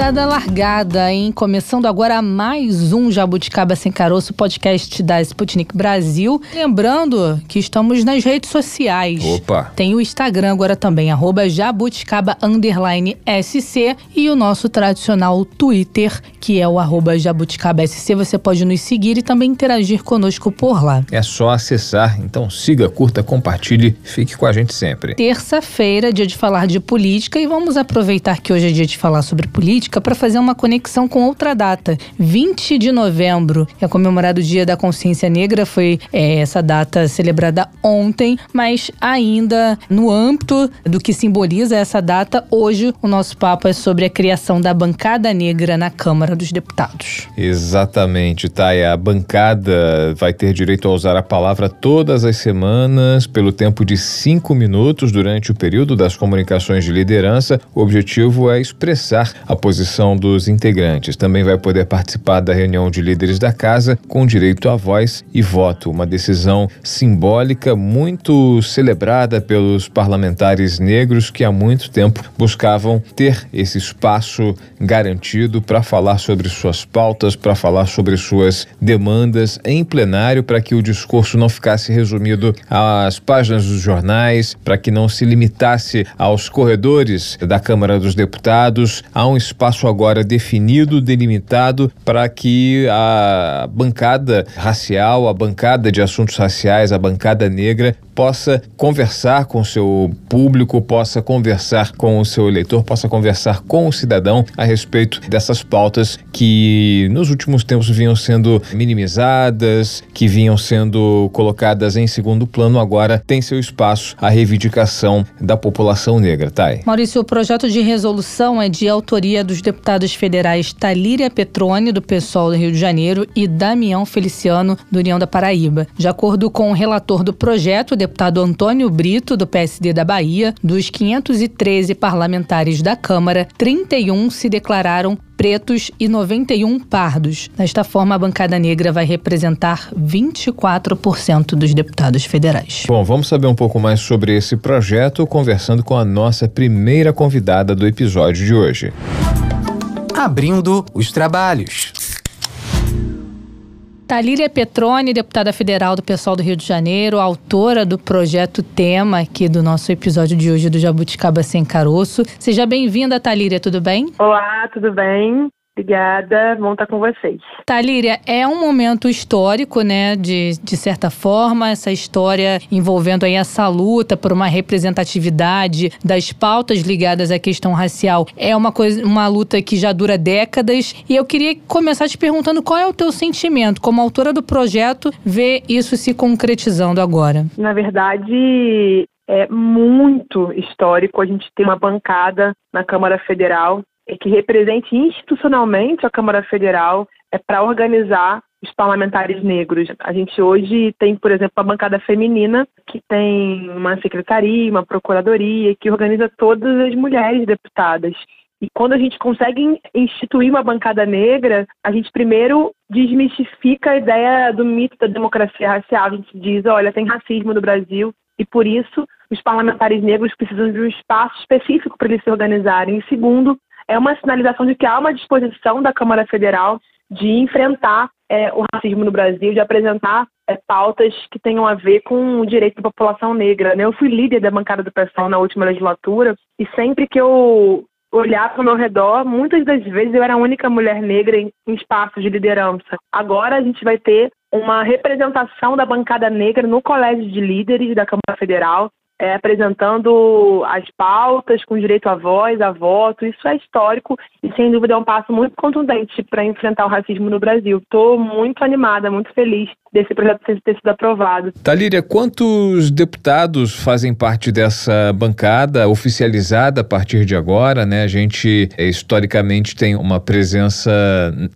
Dada largada, hein? Começando agora mais um Jabuticaba Sem Caroço, podcast da Sputnik Brasil. Lembrando que estamos nas redes sociais. Opa! Tem o Instagram agora também, arroba jabuticaba SC e o nosso tradicional Twitter, que é o arroba jabuticaba SC. Você pode nos seguir e também interagir conosco por lá. É só acessar, então siga, curta, compartilhe, fique com a gente sempre. Terça-feira, dia de falar de política e vamos aproveitar que hoje é dia de falar sobre política política para fazer uma conexão com outra data. 20 de novembro é comemorado o Dia da Consciência Negra, foi é, essa data celebrada ontem, mas ainda no âmbito do que simboliza essa data, hoje o nosso papo é sobre a criação da bancada negra na Câmara dos Deputados. Exatamente, Thay. A bancada vai ter direito a usar a palavra todas as semanas, pelo tempo de cinco minutos durante o período das comunicações de liderança. O objetivo é expressar a posição posição dos integrantes. Também vai poder participar da reunião de líderes da casa com direito a voz e voto. Uma decisão simbólica muito celebrada pelos parlamentares negros que há muito tempo buscavam ter esse espaço garantido para falar sobre suas pautas, para falar sobre suas demandas em plenário, para que o discurso não ficasse resumido às páginas dos jornais, para que não se limitasse aos corredores da Câmara dos Deputados, a um espaço espaço agora definido, delimitado, para que a bancada racial, a bancada de assuntos raciais, a bancada negra, possa conversar com o seu público, possa conversar com o seu eleitor, possa conversar com o cidadão a respeito dessas pautas que nos últimos tempos vinham sendo minimizadas, que vinham sendo colocadas em segundo plano, agora tem seu espaço a reivindicação da população negra, Thay. Maurício, o projeto de resolução é de autoria dos deputados federais Talíria Petrone, do PSOL do Rio de Janeiro, e Damião Feliciano, do União da Paraíba. De acordo com o relator do projeto, o deputado Antônio Brito, do PSD da Bahia, dos 513 parlamentares da Câmara, 31 se declararam pretos e 91 pardos. Desta forma, a bancada negra vai representar 24% dos deputados federais. Bom, vamos saber um pouco mais sobre esse projeto conversando com a nossa primeira convidada do episódio de hoje abrindo os trabalhos. Talíria Petrone, deputada federal do pessoal do Rio de Janeiro, autora do projeto Tema aqui do nosso episódio de hoje do Jabuticaba Sem Caroço. Seja bem-vinda, Talíria, tudo bem? Olá, tudo bem? Obrigada, bom estar com vocês. Talíria, é um momento histórico, né, de, de certa forma, essa história envolvendo aí essa luta por uma representatividade das pautas ligadas à questão racial. É uma coisa, uma luta que já dura décadas e eu queria começar te perguntando qual é o teu sentimento como autora do projeto ver isso se concretizando agora. Na verdade, é muito histórico a gente ter uma bancada na Câmara Federal que represente institucionalmente a Câmara Federal é para organizar os parlamentares negros. A gente hoje tem, por exemplo, a bancada feminina, que tem uma secretaria, uma procuradoria, que organiza todas as mulheres deputadas. E quando a gente consegue instituir uma bancada negra, a gente primeiro desmistifica a ideia do mito da democracia racial. A gente diz, olha, tem racismo no Brasil e por isso os parlamentares negros precisam de um espaço específico para eles se organizarem. E segundo, é uma sinalização de que há uma disposição da Câmara Federal de enfrentar é, o racismo no Brasil, de apresentar é, pautas que tenham a ver com o direito da população negra. Né? Eu fui líder da bancada do PSOL na última legislatura e sempre que eu olhar para o meu redor, muitas das vezes eu era a única mulher negra em, em espaços de liderança. Agora a gente vai ter uma representação da bancada negra no Colégio de Líderes da Câmara Federal é, apresentando as pautas com direito à voz, a voto. Isso é histórico e, sem dúvida, é um passo muito contundente para enfrentar o racismo no Brasil. Estou muito animada, muito feliz desse projeto ter sido aprovado. Talíria, quantos deputados fazem parte dessa bancada oficializada a partir de agora? Né? A gente, é, historicamente, tem uma presença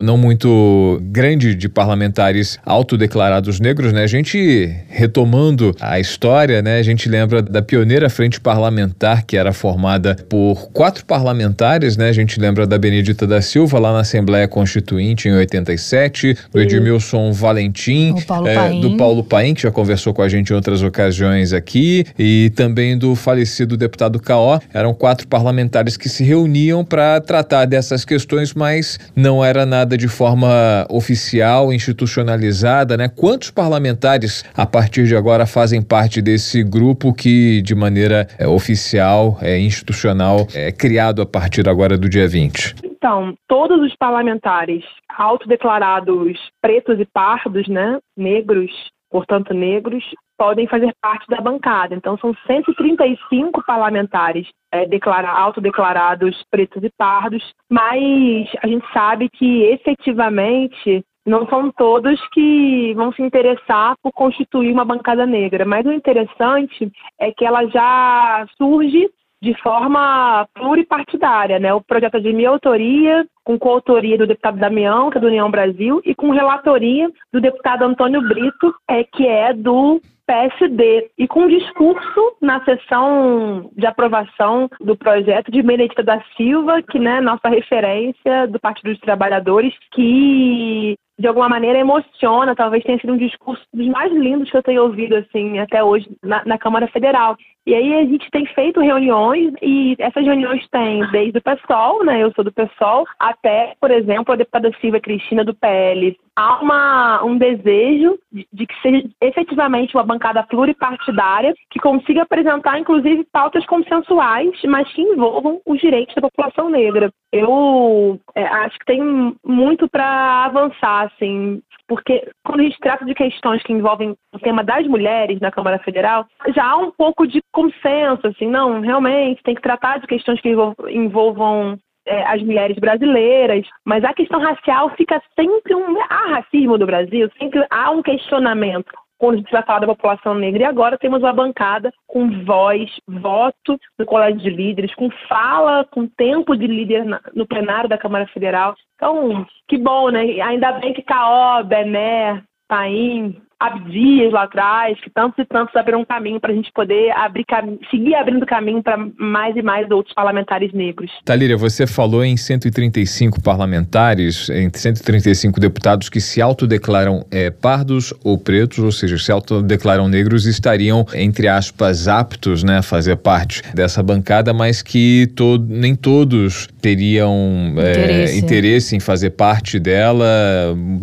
não muito grande de parlamentares autodeclarados negros. Né? A gente, retomando a história, né? a gente lembra da pioneira frente parlamentar, que era formada por quatro parlamentares, né? A gente lembra da Benedita da Silva lá na Assembleia Constituinte em 87, do Edmilson Valentim, Paulo é, do Paulo Paim, que já conversou com a gente em outras ocasiões aqui, e também do falecido deputado Caó. Eram quatro parlamentares que se reuniam para tratar dessas questões, mas não era nada de forma oficial, institucionalizada, né? Quantos parlamentares a partir de agora fazem parte desse grupo que, de maneira é, oficial, é, institucional, é criado a partir agora do dia 20? Então, todos os parlamentares autodeclarados pretos e pardos, né, negros, portanto negros, podem fazer parte da bancada. Então, são 135 parlamentares é, declara, autodeclarados pretos e pardos, mas a gente sabe que efetivamente não são todos que vão se interessar por constituir uma bancada negra. Mas o interessante é que ela já surge de forma pluripartidária, né? O projeto é de minha autoria, com coautoria do deputado Damião, que é do União Brasil, e com relatoria do deputado Antônio Brito, é, que é do PSD e com discurso na sessão de aprovação do projeto de Benedita da Silva, que né nossa referência do Partido dos Trabalhadores, que de alguma maneira emociona, talvez tenha sido um discurso dos mais lindos que eu tenho ouvido assim até hoje na, na Câmara Federal. E aí a gente tem feito reuniões e essas reuniões têm desde o PSOL, né? Eu sou do PSOL, até, por exemplo, a deputada Silvia Cristina do PL. Há uma, um desejo de, de que seja efetivamente uma bancada pluripartidária que consiga apresentar, inclusive, pautas consensuais, mas que envolvam os direitos da população negra. Eu é, acho que tem muito para avançar, assim, porque quando a gente trata de questões que envolvem o tema das mulheres na Câmara Federal, já há um pouco de consenso, assim, não, realmente tem que tratar de questões que envolvam é, as mulheres brasileiras, mas a questão racial fica sempre um. Há racismo do Brasil, sempre há um questionamento quando a gente vai falar da população negra. E agora temos uma bancada com voz, voto no Colégio de Líderes, com fala, com tempo de líder no plenário da Câmara Federal. Então, que bom, né? Ainda bem que Caó, Bené, Paim, Abdias lá atrás, que tantos e tantos abriram um caminho para a gente poder abrir seguir abrindo caminho para mais e mais outros parlamentares negros. Talíria, você falou em 135 parlamentares, em 135 deputados que se autodeclaram é, pardos ou pretos, ou seja, se autodeclaram negros, estariam, entre aspas, aptos né, a fazer parte dessa bancada, mas que to nem todos teriam interesse. É, interesse em fazer parte dela,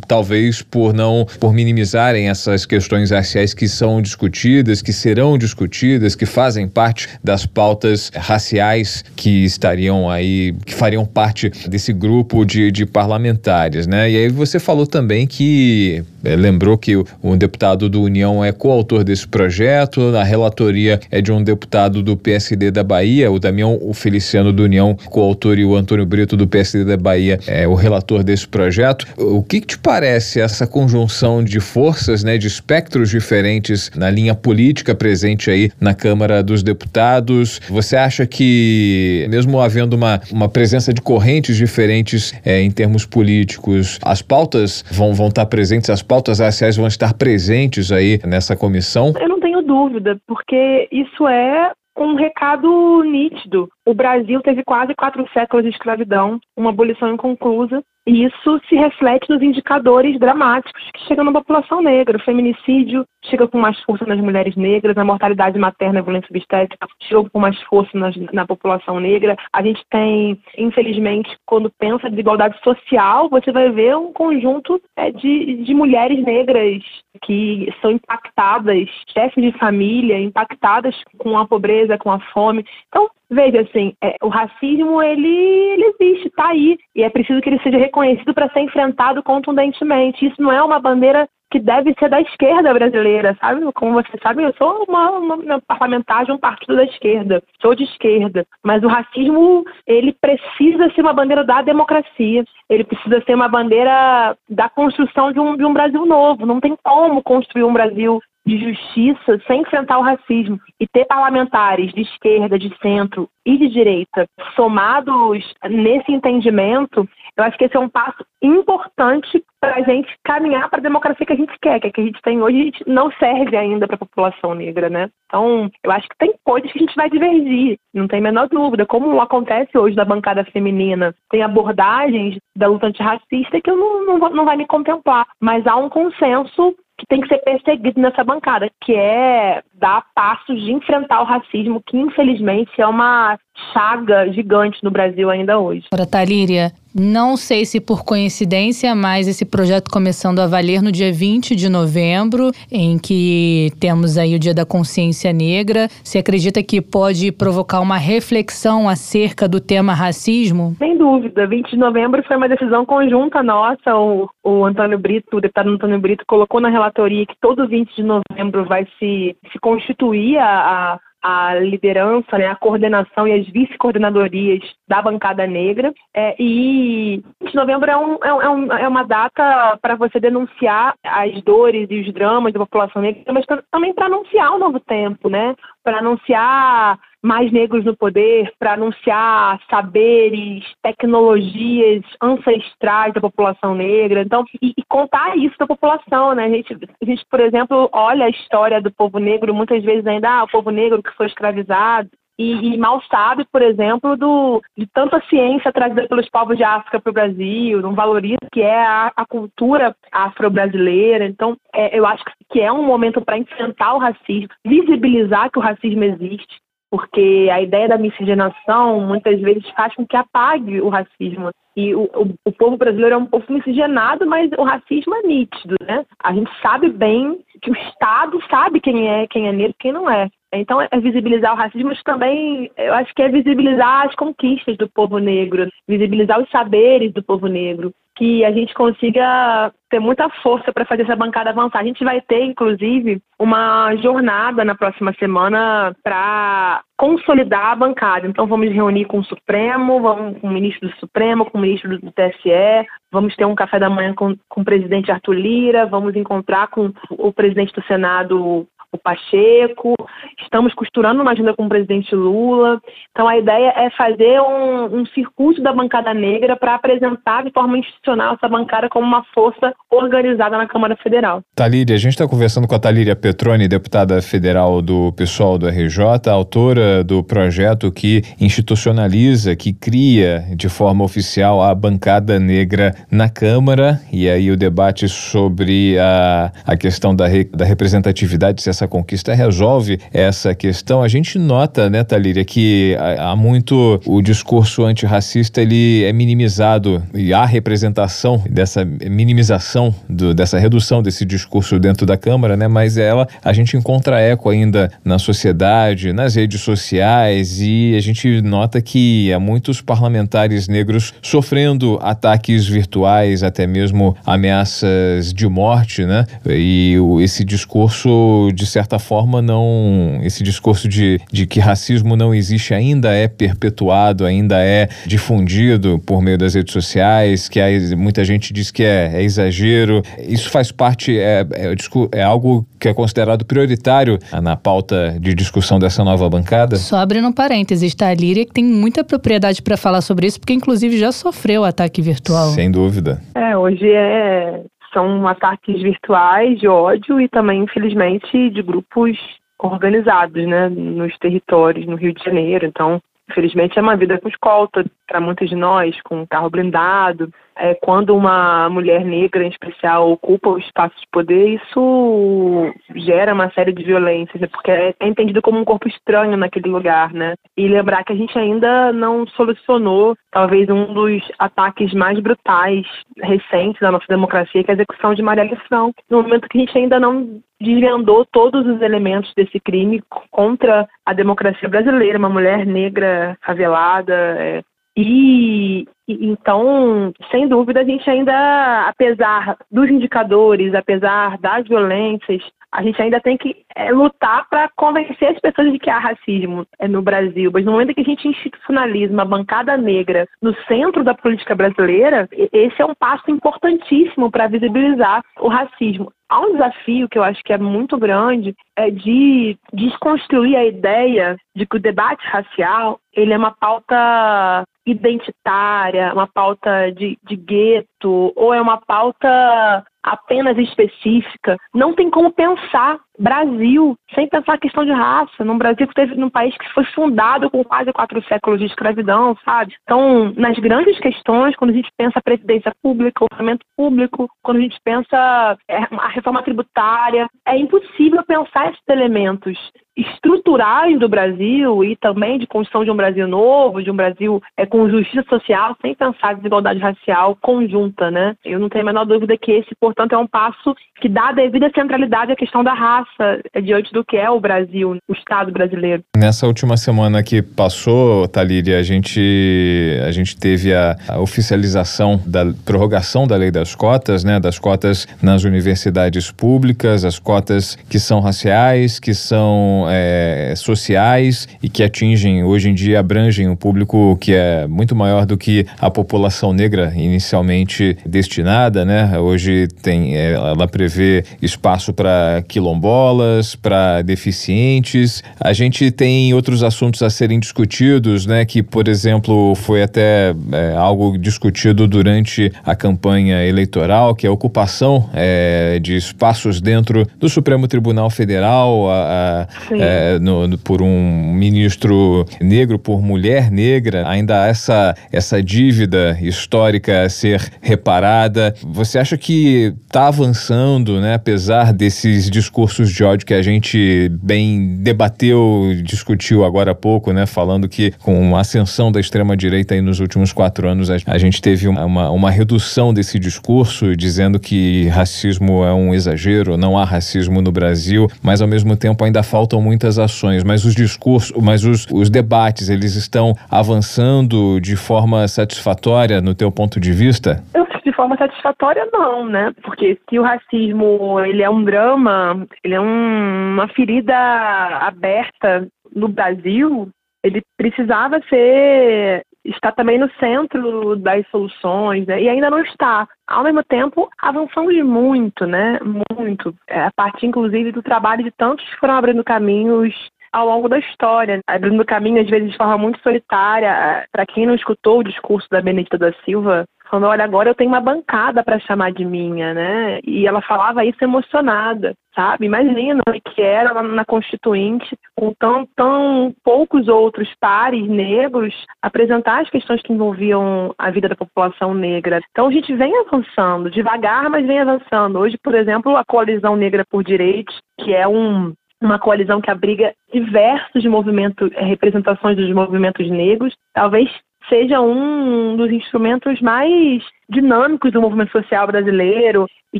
talvez por não por minimizarem essa essas questões raciais que são discutidas, que serão discutidas, que fazem parte das pautas raciais que estariam aí, que fariam parte desse grupo de, de parlamentares, né? E aí você falou também que é, lembrou que um deputado do União é coautor desse projeto, a relatoria é de um deputado do PSD da Bahia, o Damião o Feliciano do União, coautor, e o Antônio Brito do PSD da Bahia é o relator desse projeto. O que, que te parece essa conjunção de forças, né, de espectros diferentes na linha política presente aí na Câmara dos Deputados? Você acha que, mesmo havendo uma, uma presença de correntes diferentes é, em termos políticos, as pautas vão, vão estar presentes, as pautas raciais vão estar presentes aí nessa comissão? Eu não tenho dúvida, porque isso é um recado nítido. O Brasil teve quase quatro séculos de escravidão, uma abolição inconclusa, e isso se reflete nos indicadores dramáticos que chegam na população negra. O feminicídio chega com mais força nas mulheres negras, a mortalidade materna e a violência obstétrica chega com mais força nas, na população negra. A gente tem, infelizmente, quando pensa em desigualdade social, você vai ver um conjunto é, de, de mulheres negras que são impactadas, chefes de família, impactadas com a pobreza, com a fome. Então, veja assim, é, o racismo ele, ele existe, está aí e é preciso que ele seja reconhecido para ser enfrentado contundentemente. Isso não é uma bandeira que deve ser da esquerda brasileira, sabe? Como você sabe, eu sou uma, uma, uma, parlamentar de um partido da esquerda, sou de esquerda, mas o racismo ele precisa ser uma bandeira da democracia, ele precisa ser uma bandeira da construção de um, de um Brasil novo. Não tem como construir um Brasil de justiça sem enfrentar o racismo. E ter parlamentares de esquerda, de centro e de direita somados nesse entendimento, eu acho que esse é um passo importante para a gente caminhar para a democracia que a gente quer, que a que a gente tem hoje, a gente não serve ainda para a população negra, né? Então, eu acho que tem coisas que a gente vai divergir, não tem a menor dúvida. Como acontece hoje da bancada feminina, tem abordagens da luta antirracista que eu não, não, não vai me contemplar, mas há um consenso que tem que ser perseguido nessa bancada, que é dar passos de enfrentar o racismo, que infelizmente é uma chaga gigante no Brasil ainda hoje. Ora, Talíria, não sei se por coincidência, mas esse projeto começando a valer no dia 20 de novembro, em que temos aí o Dia da Consciência Negra. Você acredita que pode provocar uma reflexão acerca do tema racismo? Sem dúvida. 20 de novembro foi uma decisão conjunta nossa. O, o Antônio Brito, o deputado Antônio Brito, colocou na relatoria que todo 20 de novembro vai se, se constituir a, a liderança, né, a coordenação e as vice-coordenadorias da bancada negra. É, e 20 de novembro é, um, é, um, é uma data para você denunciar as dores e os dramas da população negra, mas também para anunciar um novo tempo, né? Para anunciar mais negros no poder, para anunciar saberes, tecnologias ancestrais da população negra. Então, e, e contar isso da população, né? A gente, a gente, por exemplo, olha a história do povo negro, muitas vezes ainda, ah, o povo negro que foi escravizado, e, e, mal sabe, por exemplo, do, de tanta ciência trazida pelos povos de África para o Brasil, não valoriza que é a, a cultura afro-brasileira. Então, é, eu acho que é um momento para enfrentar o racismo, visibilizar que o racismo existe, porque a ideia da miscigenação muitas vezes faz com que apague o racismo. E o, o, o, povo brasileiro é um povo miscigenado, mas o racismo é nítido, né? A gente sabe bem que o Estado sabe quem é, quem é negro e quem não é. Então, é visibilizar o racismo, mas também eu acho que é visibilizar as conquistas do povo negro, visibilizar os saberes do povo negro, que a gente consiga ter muita força para fazer essa bancada avançar. A gente vai ter, inclusive, uma jornada na próxima semana para consolidar a bancada. Então, vamos reunir com o Supremo, vamos com o ministro do Supremo, com o ministro do TSE, vamos ter um café da manhã com, com o presidente Arthur Lira, vamos encontrar com o presidente do Senado, o Pacheco, estamos costurando uma agenda com o presidente Lula. Então, a ideia é fazer um, um circuito da bancada negra para apresentar de forma institucional essa bancada como uma força organizada na Câmara Federal. Talíria, a gente está conversando com a Talíria Petroni, deputada federal do pessoal do RJ, autora do projeto que institucionaliza, que cria de forma oficial a bancada negra na Câmara. E aí o debate sobre a, a questão da, re, da representatividade, se essa essa conquista resolve essa questão. A gente nota, né, Talíria, que há muito o discurso antirracista ele é minimizado e há representação dessa minimização do, dessa redução desse discurso dentro da Câmara, né? Mas ela a gente encontra eco ainda na sociedade, nas redes sociais e a gente nota que há muitos parlamentares negros sofrendo ataques virtuais, até mesmo ameaças de morte, né? E esse discurso de certa forma, não. Esse discurso de, de que racismo não existe ainda é perpetuado, ainda é difundido por meio das redes sociais, que muita gente diz que é, é exagero. Isso faz parte, é, é, é, algo que é considerado prioritário na pauta de discussão dessa nova bancada? Só abrindo um parênteses, tá? A Líria que tem muita propriedade para falar sobre isso, porque inclusive já sofreu ataque virtual. Sem dúvida. É, hoje é são ataques virtuais de ódio e também, infelizmente, de grupos organizados, né, nos territórios, no Rio de Janeiro. Então, infelizmente, é uma vida com escolta para muitos de nós, com um carro blindado, é, quando uma mulher negra, em especial, ocupa o espaço de poder, isso gera uma série de violências, né? porque é, é entendido como um corpo estranho naquele lugar, né? E lembrar que a gente ainda não solucionou, talvez, um dos ataques mais brutais recentes da nossa democracia, que é a execução de Maria Franco. No momento que a gente ainda não desvendou todos os elementos desse crime contra a democracia brasileira, uma mulher negra favelada, é, e então, sem dúvida, a gente ainda, apesar dos indicadores, apesar das violências, a gente ainda tem que é, lutar para convencer as pessoas de que há racismo é, no Brasil. Mas no momento que a gente institucionaliza uma bancada negra no centro da política brasileira, esse é um passo importantíssimo para visibilizar o racismo. Há um desafio que eu acho que é muito grande, é de desconstruir a ideia de que o debate racial ele é uma pauta identitária, uma pauta de, de gueto, ou é uma pauta apenas específica. Não tem como pensar Brasil sem pensar a questão de raça. Num Brasil que teve num país que foi fundado com quase quatro séculos de escravidão, sabe? Então, nas grandes questões, quando a gente pensa a presidência pública, o orçamento público, quando a gente pensa é, a reforma tributária, é impossível pensar esses elementos estruturais do Brasil e também de construção de um Brasil novo, de um Brasil é, com justiça social, sem pensar a desigualdade racial conjunta, né? Eu não tenho a menor dúvida que esse, portanto, é um passo que dá a devida centralidade à questão da raça é, diante do que é o Brasil, o Estado brasileiro. Nessa última semana que passou, Talíria, a gente, a gente teve a, a oficialização da prorrogação da lei das cotas, né? Das cotas nas universidades públicas, as cotas que são raciais, que são é, sociais e que atingem, hoje em dia, abrangem um público que é muito maior do que a população negra inicialmente destinada, né? Hoje tem, é, ela prevê espaço para quilombolas, para deficientes. A gente tem outros assuntos a serem discutidos, né? Que, por exemplo, foi até é, algo discutido durante a campanha eleitoral, que é a ocupação é, de espaços dentro do Supremo Tribunal Federal, a, a é, no, no, por um ministro negro, por mulher negra, ainda há essa, essa dívida histórica a ser reparada. Você acha que está avançando, né, apesar desses discursos de ódio que a gente bem debateu, discutiu agora há pouco, né, falando que com a ascensão da extrema-direita nos últimos quatro anos, a, gente teve uma, uma redução desse discurso, dizendo que racismo é um exagero, não há racismo no Brasil, mas ao mesmo tempo ainda faltam muitas ações, mas os discursos, mas os, os debates, eles estão avançando de forma satisfatória no teu ponto de vista? Eu de forma satisfatória não, né? Porque se o racismo ele é um drama, ele é um, uma ferida aberta no Brasil, ele precisava ser está também no centro das soluções, né? e ainda não está. Ao mesmo tempo, avançamos muito, né? Muito. É a partir, inclusive, do trabalho de tantos que foram abrindo caminhos ao longo da história, abrindo caminho, às vezes, de forma muito solitária. Para quem não escutou o discurso da Benedita da Silva, falando, olha, agora eu tenho uma bancada para chamar de minha, né? E ela falava isso emocionada, sabe? Imagina que era na Constituinte, com tão, tão poucos outros pares negros, apresentar as questões que envolviam a vida da população negra. Então a gente vem avançando, devagar, mas vem avançando. Hoje, por exemplo, a Coalizão Negra por Direitos, que é um uma coalizão que abriga diversos movimentos, representações dos movimentos negros, talvez seja um dos instrumentos mais dinâmicos do movimento social brasileiro e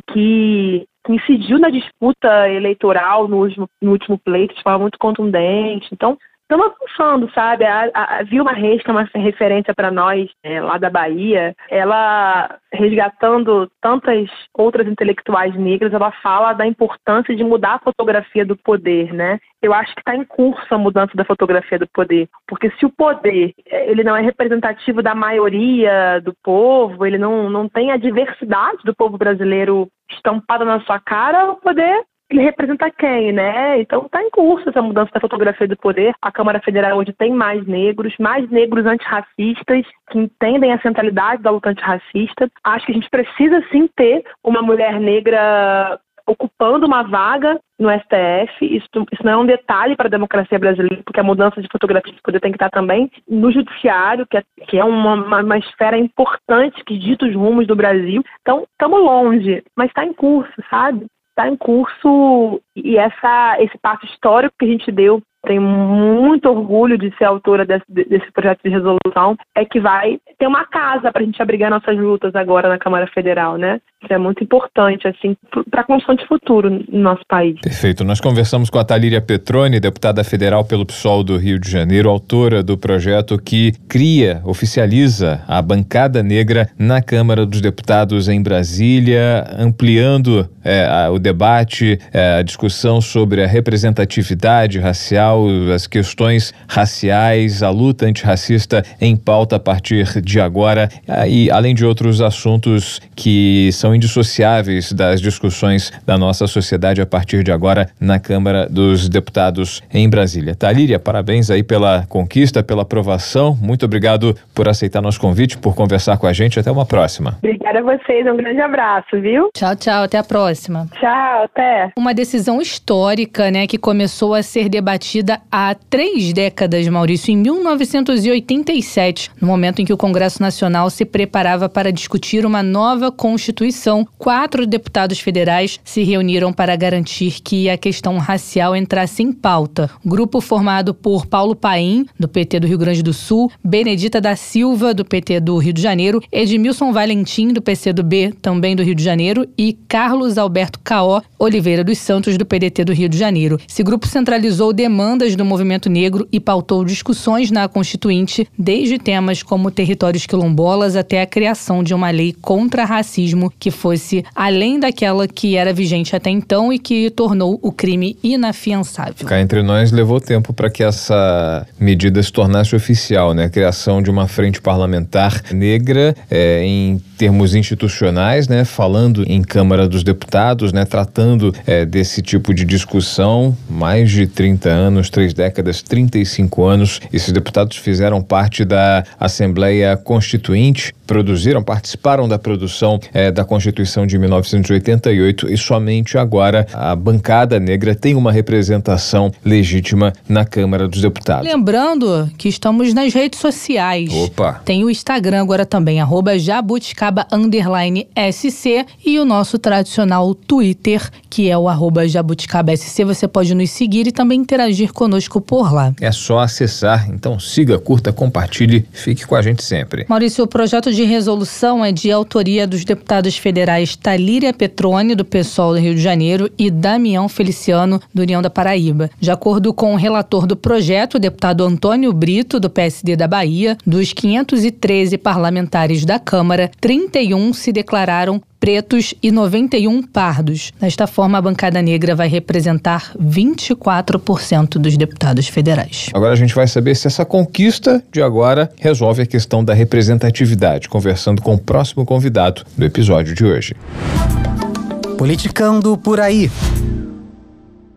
que incidiu na disputa eleitoral no último, no último pleito de forma muito contundente. Então, estamos avançando, sabe? A, a, Vilma Reis, que é uma referência para nós é, lá da Bahia, ela resgatando tantas outras intelectuais negras, ela fala da importância de mudar a fotografia do poder, né? Eu acho que está em curso a mudança da fotografia do poder, porque se o poder ele não é representativo da maioria do povo, ele não, não tem a diversidade do povo brasileiro estampada na sua cara, o poder ele representa quem, né? Então está em curso essa mudança da fotografia do poder. A Câmara Federal hoje tem mais negros, mais negros antirracistas que entendem a centralidade da luta antirracista. Acho que a gente precisa sim ter uma mulher negra ocupando uma vaga no STF. Isso, isso não é um detalhe para a democracia brasileira, porque a mudança de fotografia de poder tem que estar também no judiciário, que é, que é uma, uma, uma esfera importante que dita os rumos do Brasil. Então, estamos longe, mas está em curso, sabe? Está em curso e essa, esse passo histórico que a gente deu tenho muito orgulho de ser autora desse, desse projeto de resolução, é que vai ter uma casa para a gente abrigar nossas lutas agora na Câmara Federal, né? Isso é muito importante, assim, para a construção de futuro no nosso país. Perfeito. Nós conversamos com a Talíria Petroni, deputada federal pelo PSOL do Rio de Janeiro, autora do projeto que cria, oficializa a bancada negra na Câmara dos Deputados em Brasília, ampliando é, o debate, é, a discussão sobre a representatividade racial, as questões raciais, a luta antirracista em pauta a partir de agora, e além de outros assuntos que são indissociáveis das discussões da nossa sociedade a partir de agora na Câmara dos Deputados em Brasília. Talíria, parabéns aí pela conquista, pela aprovação. Muito obrigado por aceitar nosso convite, por conversar com a gente. Até uma próxima. Obrigada a vocês, um grande abraço, viu? Tchau, tchau, até a próxima. Tchau, até. Uma decisão histórica, né, que começou a ser debatida há três décadas, Maurício, em 1987, no momento em que o Congresso Nacional se preparava para discutir uma nova Constituição. Quatro deputados federais se reuniram para garantir que a questão racial entrasse em pauta. Grupo formado por Paulo Paim, do PT do Rio Grande do Sul, Benedita da Silva, do PT do Rio de Janeiro, Edmilson Valentim, do PCdoB, também do Rio de Janeiro, e Carlos Alberto Caó Oliveira dos Santos, do PDT do Rio de Janeiro. Esse grupo centralizou demandas do movimento negro e pautou discussões na Constituinte, desde temas como territórios quilombolas até a criação de uma lei contra racismo que fosse além daquela que era vigente até então e que tornou o crime inafiançável. Cá entre nós levou tempo para que essa medida se tornasse oficial, né? A criação de uma frente parlamentar negra é, em termos institucionais, né? Falando em Câmara dos Deputados, né? Tratando é, desse tipo de discussão, mais de 30 anos, três décadas, 35 anos. Esses deputados fizeram parte da Assembleia Constituinte, produziram, participaram da produção é, da Constituição de 1988 e somente agora a bancada negra tem uma representação legítima na Câmara dos Deputados. Lembrando que estamos nas redes sociais. Opa! Tem o Instagram agora também, arroba jabuticaba SC e o nosso tradicional Twitter, que é o arroba jabuticaba SC. Você pode nos seguir e também interagir conosco por lá. É só acessar, então siga, curta, compartilhe, fique com a gente sempre. Maurício, o projeto de resolução é de autoria dos deputados federais Talíria Petrone, do PSOL do Rio de Janeiro, e Damião Feliciano, do União da Paraíba. De acordo com o relator do projeto, o deputado Antônio Brito, do PSD da Bahia, dos 513 parlamentares da Câmara, 31 se declararam pretos e 91 pardos. Desta forma, a bancada negra vai representar 24% dos deputados federais. Agora a gente vai saber se essa conquista de agora resolve a questão da representatividade, conversando com o próximo convidado do episódio de hoje. Politicando por aí.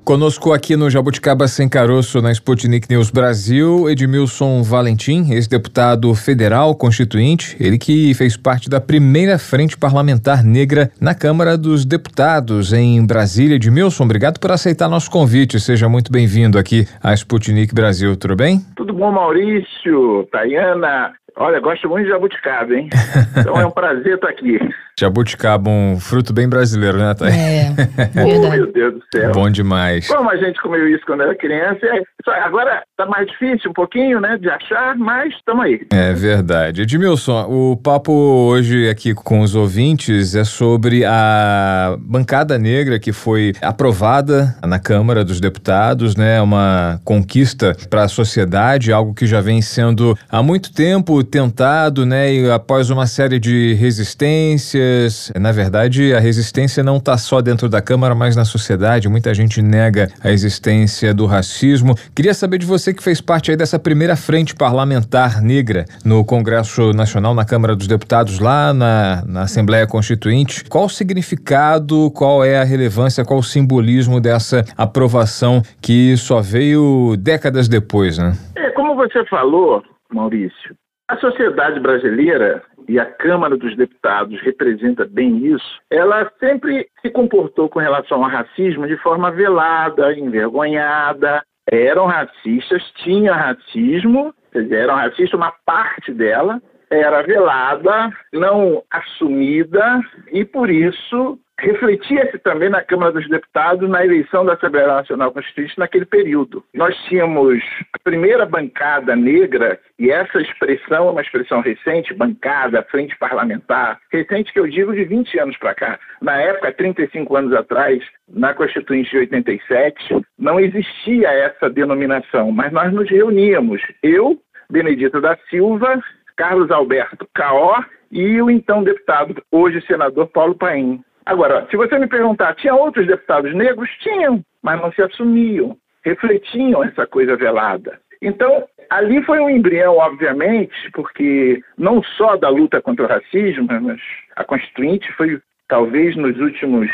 Conosco aqui no Jabuticaba Sem Caroço, na Sputnik News Brasil, Edmilson Valentim, ex-deputado federal constituinte, ele que fez parte da primeira frente parlamentar negra na Câmara dos Deputados em Brasília. Edmilson, obrigado por aceitar nosso convite. Seja muito bem-vindo aqui à Sputnik Brasil, tudo bem? Tudo bom, Maurício, Tayana, Olha, gosto muito de jabuticaba, hein? Então é um prazer estar aqui. Jabuticaba, um fruto bem brasileiro, né, Thay? É, oh, meu Deus do céu. Bom demais. Como a gente comeu isso quando era criança, é... agora tá mais difícil um pouquinho, né, de achar, mas estamos aí. É verdade. Edmilson, o papo hoje aqui com os ouvintes é sobre a bancada negra que foi aprovada na Câmara dos Deputados, né, uma conquista para a sociedade, algo que já vem sendo há muito tempo tentado, né, e após uma série de resistências, na verdade, a resistência não está só dentro da Câmara, mas na sociedade. Muita gente nega a existência do racismo. Queria saber de você que fez parte aí dessa primeira frente parlamentar negra no Congresso Nacional, na Câmara dos Deputados, lá na, na Assembleia Constituinte. Qual o significado, qual é a relevância, qual o simbolismo dessa aprovação que só veio décadas depois, né? É, como você falou, Maurício, a sociedade brasileira, e a Câmara dos Deputados representa bem isso, ela sempre se comportou com relação ao racismo de forma velada, envergonhada. Eram racistas, tinha racismo, eram racistas, uma parte dela era velada, não assumida, e por isso refletia-se também na Câmara dos Deputados na eleição da Assembleia Nacional Constituinte naquele período. Nós tínhamos a primeira bancada negra, e essa expressão é uma expressão recente, bancada, frente parlamentar, recente que eu digo de 20 anos para cá. Na época, 35 anos atrás, na Constituinte de 87, não existia essa denominação, mas nós nos reuníamos, eu, Benedita da Silva, Carlos Alberto Caó e o então deputado, hoje senador Paulo Paim. Agora, se você me perguntar, tinha outros deputados negros? Tinham, mas não se assumiam, refletiam essa coisa velada. Então, ali foi um embrião, obviamente, porque não só da luta contra o racismo, mas a Constituinte foi, talvez, nos últimos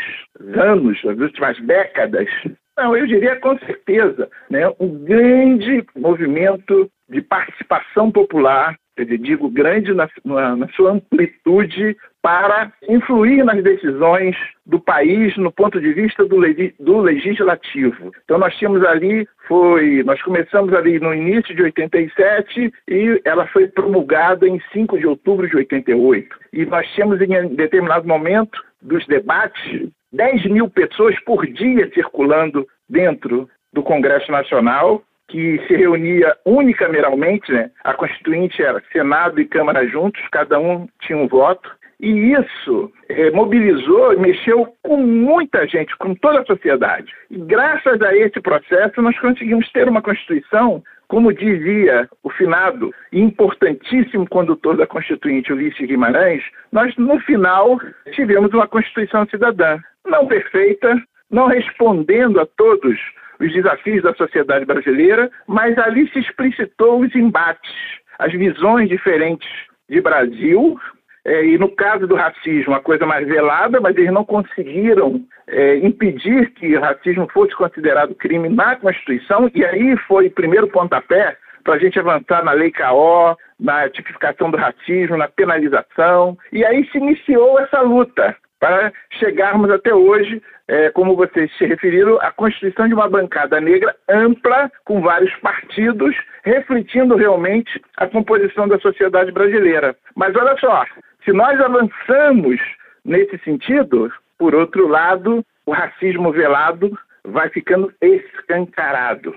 anos, nas últimas décadas, não, eu diria com certeza, né, um grande movimento de participação popular quer dizer, digo grande na, na, na, sua amplitude, para influir nas decisões do país no ponto de vista do, do, legislativo. Então nós tínhamos ali, foi, nós começamos ali no início de 87 e ela foi promulgada em 5 de outubro de 88. E nós tínhamos em determinado momento dos debates 10 mil pessoas por dia circulando dentro do Congresso Nacional que se reunia unicameralmente, né? a Constituinte era Senado e Câmara juntos, cada um tinha um voto, e isso é, mobilizou e mexeu com muita gente, com toda a sociedade. E graças a esse processo, nós conseguimos ter uma Constituição, como dizia o finado e importantíssimo condutor da Constituinte, Ulisses Guimarães, nós, no final, tivemos uma Constituição cidadã. Não perfeita, não respondendo a todos os desafios da sociedade brasileira, mas ali se explicitou os embates, as visões diferentes de Brasil, é, e no caso do racismo, a coisa mais velada, mas eles não conseguiram é, impedir que o racismo fosse considerado crime na Constituição, e aí foi o primeiro pontapé para a gente avançar na Lei KO, na tipificação do racismo, na penalização, e aí se iniciou essa luta para chegarmos até hoje, é, como vocês se referiram, à constituição de uma bancada negra ampla, com vários partidos, refletindo realmente a composição da sociedade brasileira. Mas olha só, se nós avançamos nesse sentido, por outro lado, o racismo velado vai ficando escancarado.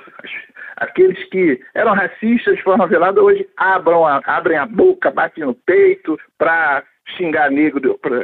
Aqueles que eram racistas de forma velada hoje abram a, abrem a boca, batem no peito para xingar negro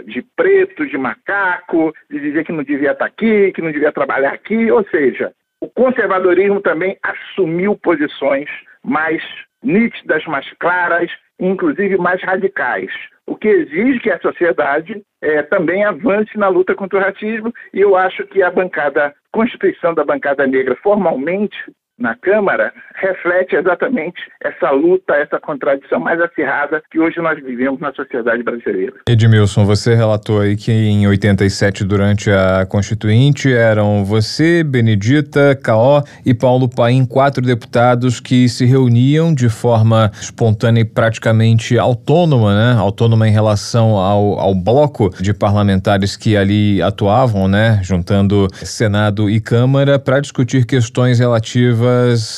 de preto, de macaco, de dizer que não devia estar aqui, que não devia trabalhar aqui. Ou seja, o conservadorismo também assumiu posições mais nítidas, mais claras, inclusive mais radicais. O que exige que a sociedade é, também avance na luta contra o racismo, e eu acho que a bancada, Constituição da bancada negra, formalmente, na Câmara reflete exatamente essa luta, essa contradição mais acirrada que hoje nós vivemos na sociedade brasileira. Edmilson, você relatou aí que em 87, durante a Constituinte, eram você, Benedita, Caó e Paulo Paim, quatro deputados que se reuniam de forma espontânea e praticamente autônoma, né? Autônoma em relação ao, ao bloco de parlamentares que ali atuavam, né? Juntando Senado e Câmara para discutir questões relativas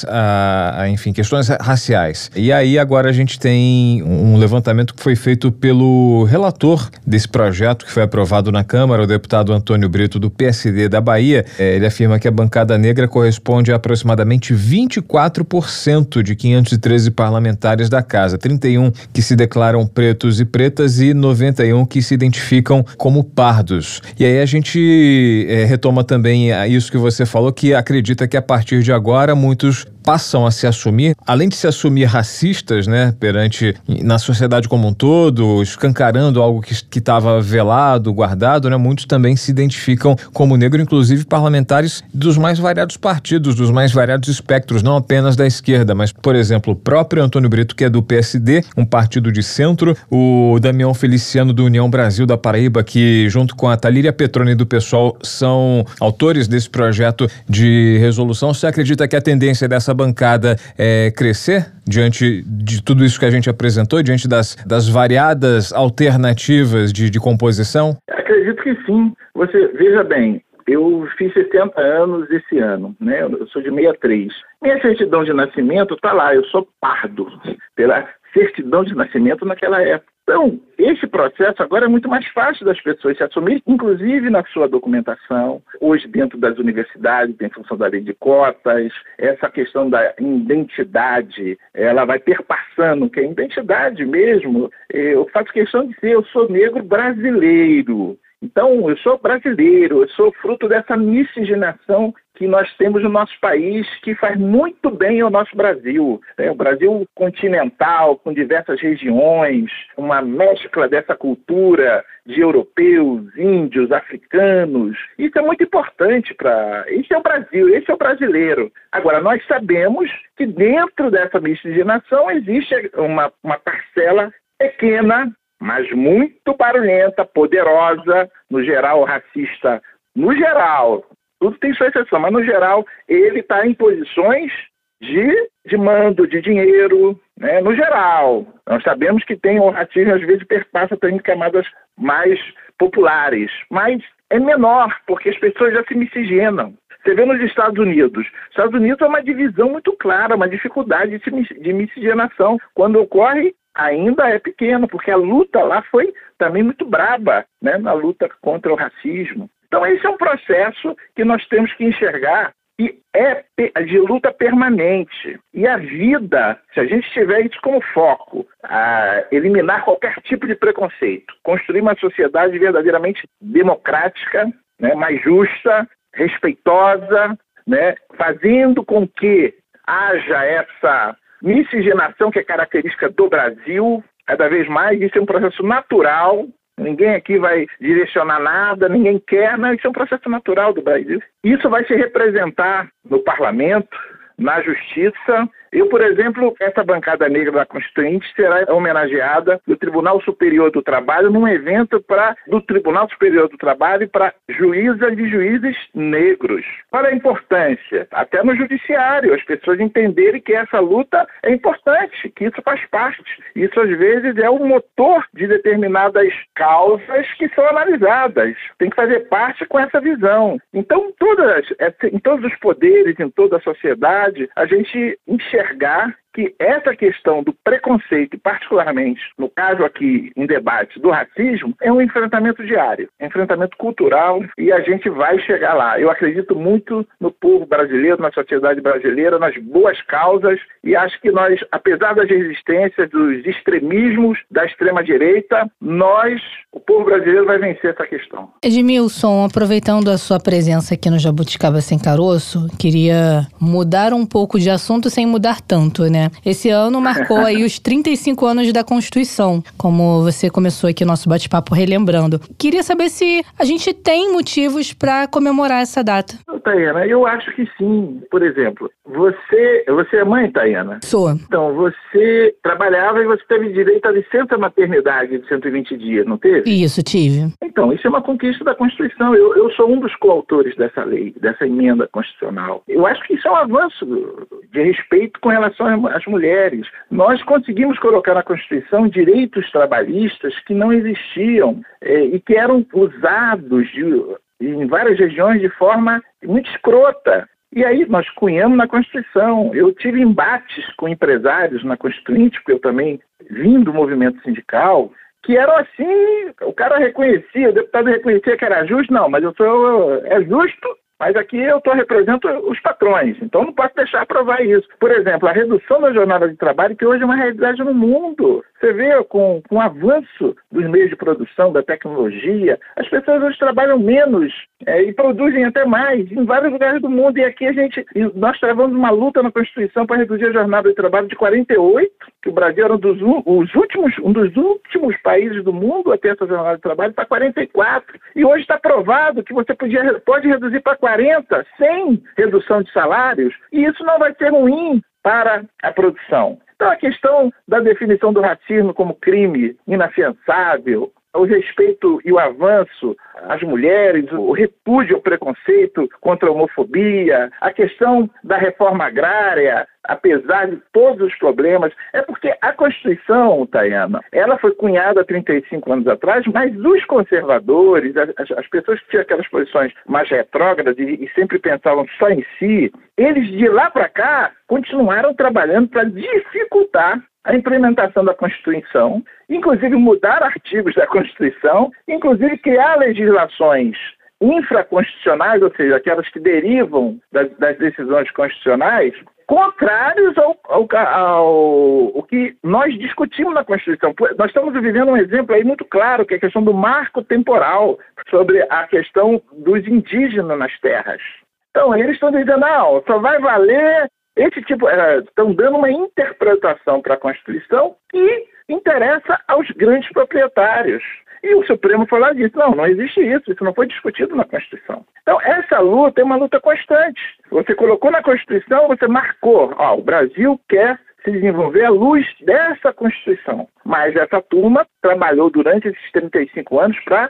a, enfim, questões raciais. E aí agora a gente tem um levantamento que foi feito pelo relator desse projeto que foi aprovado na Câmara, o deputado Antônio Brito do PSD da Bahia. É, ele afirma que a bancada negra corresponde a aproximadamente 24% de 513 parlamentares da casa, 31 que se declaram pretos e pretas e 91 que se identificam como pardos. E aí a gente é, retoma também isso que você falou, que acredita que a partir de agora muitos passam a se assumir, além de se assumir racistas, né, perante na sociedade como um todo, escancarando algo que estava velado, guardado, né, muitos também se identificam como negro, inclusive parlamentares dos mais variados partidos, dos mais variados espectros, não apenas da esquerda, mas, por exemplo, o próprio Antônio Brito, que é do PSD, um partido de centro, o Damião Feliciano do União Brasil da Paraíba, que junto com a Talíria Petroni do PSOL são autores desse projeto de resolução. Você acredita que a tendência dessa bancada é, crescer diante de tudo isso que a gente apresentou, diante das, das variadas alternativas de, de composição? Acredito que sim. Você veja bem, eu fiz 70 anos esse ano, né? Eu sou de 63. Minha certidão de nascimento está lá, eu sou pardo, pela certidão de nascimento naquela época. Então, esse processo agora é muito mais fácil das pessoas se assumirem, inclusive na sua documentação. Hoje, dentro das universidades, em função da lei de cotas, essa questão da identidade, ela vai perpassando, que é identidade mesmo. Eu faço questão de dizer, eu sou negro brasileiro. Então, eu sou brasileiro, eu sou fruto dessa miscigenação que nós temos no nosso país, que faz muito bem ao nosso Brasil. É, o Brasil continental, com diversas regiões, uma mescla dessa cultura de europeus, índios, africanos. Isso é muito importante para. Esse é o Brasil, esse é o brasileiro. Agora, nós sabemos que dentro dessa miscigenação existe uma, uma parcela pequena mas muito barulhenta, poderosa, no geral racista, no geral, tudo tem sua exceção, mas no geral ele está em posições de, de mando, de dinheiro, né? no geral. Nós sabemos que tem o racismo, às vezes, perpassa também camadas mais populares, mas é menor, porque as pessoas já se miscigenam. Você vê nos Estados Unidos. Estados Unidos é uma divisão muito clara, uma dificuldade de miscigenação. Quando ocorre, ainda é pequeno, porque a luta lá foi também muito braba, né, na luta contra o racismo. Então, esse é um processo que nós temos que enxergar e é de luta permanente. E a vida, se a gente tiver isso como foco, eliminar qualquer tipo de preconceito, construir uma sociedade verdadeiramente democrática, né, mais justa, respeitosa, né, fazendo com que haja essa miscigenação que é característica do Brasil, cada vez mais, isso é um processo natural. Ninguém aqui vai direcionar nada, ninguém quer, não, isso é um processo natural do Brasil. Isso vai se representar no parlamento, na justiça eu, por exemplo, essa bancada negra da Constituinte será homenageada no Tribunal Superior do Trabalho num evento para do Tribunal Superior do Trabalho para juízas e juízes negros. É a importância? Até no judiciário, as pessoas entenderem que essa luta é importante, que isso faz parte. Isso às vezes é o motor de determinadas causas que são analisadas. Tem que fazer parte com essa visão. Então, todas, em todos os poderes, em toda a sociedade, a gente enxerga enxergar que essa questão do preconceito, particularmente no caso aqui em debate do racismo, é um enfrentamento diário, é um enfrentamento cultural e a gente vai chegar lá. Eu acredito muito no povo brasileiro, na sociedade brasileira, nas boas causas e acho que nós, apesar das resistências, dos extremismos da extrema-direita, nós, o povo brasileiro, vai vencer essa questão. Edmilson, aproveitando a sua presença aqui no Jabuticaba Sem Caroço, queria mudar um pouco de assunto sem mudar tanto, né? Esse ano marcou aí os 35 anos da Constituição, como você começou aqui o nosso bate-papo relembrando. Queria saber se a gente tem motivos para comemorar essa data. Tayana, eu acho que sim. Por exemplo, você, você é mãe, Tayana? Sou. Então, você trabalhava e você teve direito à licença maternidade de 120 dias, não teve? Isso, tive. Então, isso é uma conquista da Constituição. Eu, eu sou um dos coautores dessa lei, dessa emenda constitucional. Eu acho que isso é um avanço de respeito com relação às mulheres. Nós conseguimos colocar na Constituição direitos trabalhistas que não existiam é, e que eram usados de, em várias regiões de forma muito escrota. E aí nós cunhamos na Constituição. Eu tive embates com empresários na Constituinte, porque eu também vim do movimento sindical, que eram assim, o cara reconhecia, o deputado reconhecia que era justo, não, mas eu sou, é justo mas aqui eu tô, represento os patrões, então não posso deixar aprovar isso. Por exemplo, a redução da jornada de trabalho, que hoje é uma realidade no mundo. Você vê com, com o avanço dos meios de produção, da tecnologia, as pessoas hoje trabalham menos é, e produzem até mais em vários lugares do mundo. E aqui a gente, nós travamos uma luta na Constituição para reduzir a jornada de trabalho de 48, que o Brasil era um dos, os últimos, um dos últimos países do mundo a ter essa jornada de trabalho, para 44. E hoje está provado que você podia, pode reduzir para 40 40 sem redução de salários, e isso não vai ser ruim para a produção. Então, a questão da definição do racismo como crime inafiançável, o respeito e o avanço às mulheres, o repúdio ao preconceito contra a homofobia, a questão da reforma agrária, apesar de todos os problemas, é porque a Constituição, Tayana, ela foi cunhada há 35 anos atrás, mas os conservadores, as, as pessoas que tinham aquelas posições mais retrógradas e, e sempre pensavam só em si, eles de lá para cá continuaram trabalhando para dificultar a implementação da Constituição, inclusive mudar artigos da Constituição, inclusive criar legislações infraconstitucionais, ou seja, aquelas que derivam das, das decisões constitucionais, contrários ao, ao, ao, ao, que nós discutimos na Constituição. Nós estamos vivendo um exemplo aí muito claro, que é a questão do marco temporal sobre a questão dos indígenas nas terras. Então, eles estão dizendo, não, só vai valer esse tipo, é, estão dando uma interpretação para a Constituição que interessa aos grandes proprietários. E o Supremo e disse: não, não existe isso, isso não foi discutido na Constituição. Então, essa luta é uma luta constante. Você colocou na Constituição, você marcou: ó, o Brasil quer se desenvolver à luz dessa Constituição. Mas essa turma trabalhou durante esses 35 anos para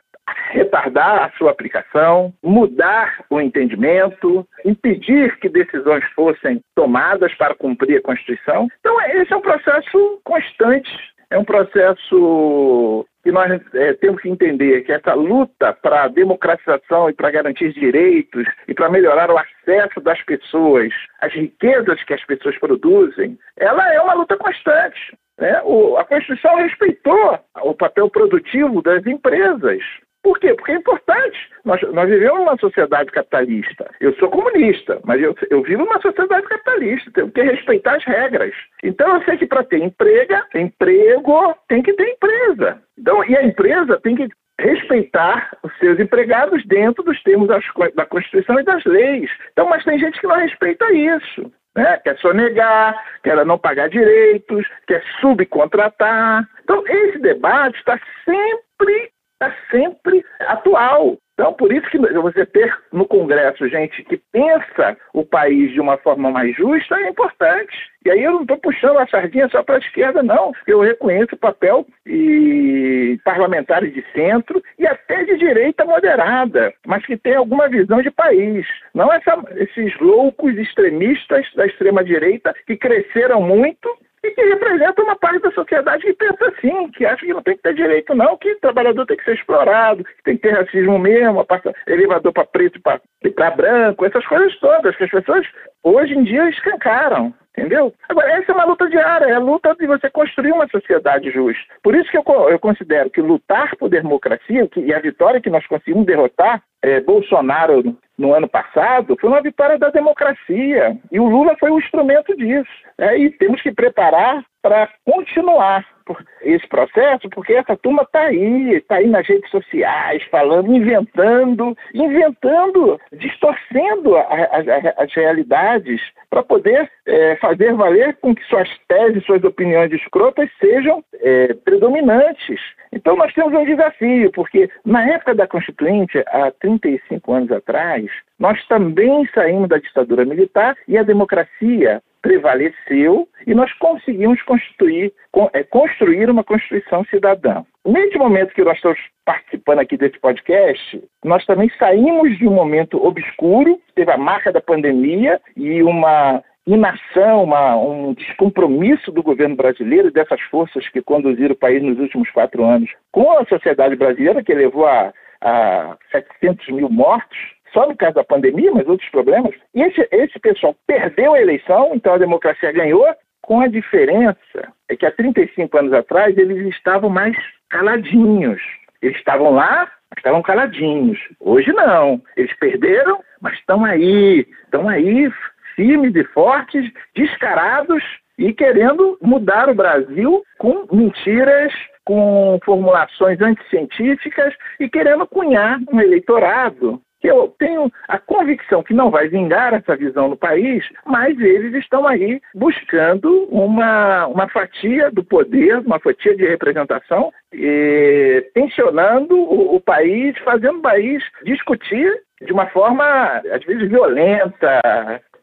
retardar a sua aplicação, mudar o entendimento, impedir que decisões fossem tomadas para cumprir a Constituição. Então, esse é um processo constante, é um processo que nós é, temos que entender que essa luta para a democratização e para garantir direitos e para melhorar o acesso das pessoas às riquezas que as pessoas produzem, ela é uma luta constante. Né? O, a Constituição respeitou o papel produtivo das empresas. Por quê? Porque é importante. Nós, nós vivemos numa sociedade capitalista. Eu sou comunista, mas eu, eu vivo numa sociedade capitalista. Tenho que respeitar as regras. Então eu sei que para ter emprego, emprego tem que ter empresa. Então, e a empresa tem que respeitar os seus empregados dentro dos termos das, da Constituição e das leis. Então, mas tem gente que não respeita isso. Né? Quer sonegar, quer não pagar direitos, quer subcontratar. Então, esse debate está sempre está sempre atual. Então, por isso que você ter no Congresso gente que pensa o país de uma forma mais justa é importante. E aí eu não estou puxando a sardinha só para a esquerda, não. Eu reconheço o papel e parlamentares de centro e até de direita moderada, mas que tem alguma visão de país. Não essa, esses loucos extremistas da extrema-direita que cresceram muito e que representa uma parte da sociedade que pensa assim, que acha que não tem que ter direito, não, que o trabalhador tem que ser explorado, que tem que ter racismo mesmo, elevador para preto e para branco, essas coisas todas, que as pessoas hoje em dia escancaram. Entendeu? Agora, essa é uma luta diária, é a luta de você construir uma sociedade justa. Por isso que eu, eu considero que lutar por democracia, que, e a vitória que nós conseguimos derrotar é, Bolsonaro no ano passado, foi uma vitória da democracia. E o Lula foi um instrumento disso. É, e temos que preparar para continuar esse processo, porque essa turma está aí, está aí nas redes sociais, falando, inventando, inventando, distorcendo a, a, as realidades para poder é, fazer valer com que suas teses, suas opiniões escrotas sejam é, predominantes. Então nós temos um desafio, porque na época da Constituinte, há 35 anos atrás, nós também saímos da ditadura militar e a democracia prevaleceu e nós conseguimos constituir, é, construir uma Constituição cidadã. Nesse momento que nós estamos participando aqui desse podcast, nós também saímos de um momento obscuro, teve a marca da pandemia e uma inação, uma, um descompromisso do governo brasileiro e dessas forças que conduziram o país nos últimos quatro anos com a sociedade brasileira, que levou a, a 700 mil mortos, só no caso da pandemia, mas outros problemas. E esse, esse pessoal perdeu a eleição, então a democracia ganhou, com a diferença é que há 35 anos atrás eles estavam mais caladinhos. Eles estavam lá, mas estavam caladinhos. Hoje não. Eles perderam, mas estão aí, estão aí firmes e fortes, descarados e querendo mudar o Brasil com mentiras, com formulações anticientíficas e querendo cunhar um eleitorado eu tenho a convicção que não vai vingar essa visão no país, mas eles estão aí buscando uma, uma fatia do poder, uma fatia de representação, e, tensionando o, o país, fazendo o país discutir de uma forma, às vezes, violenta,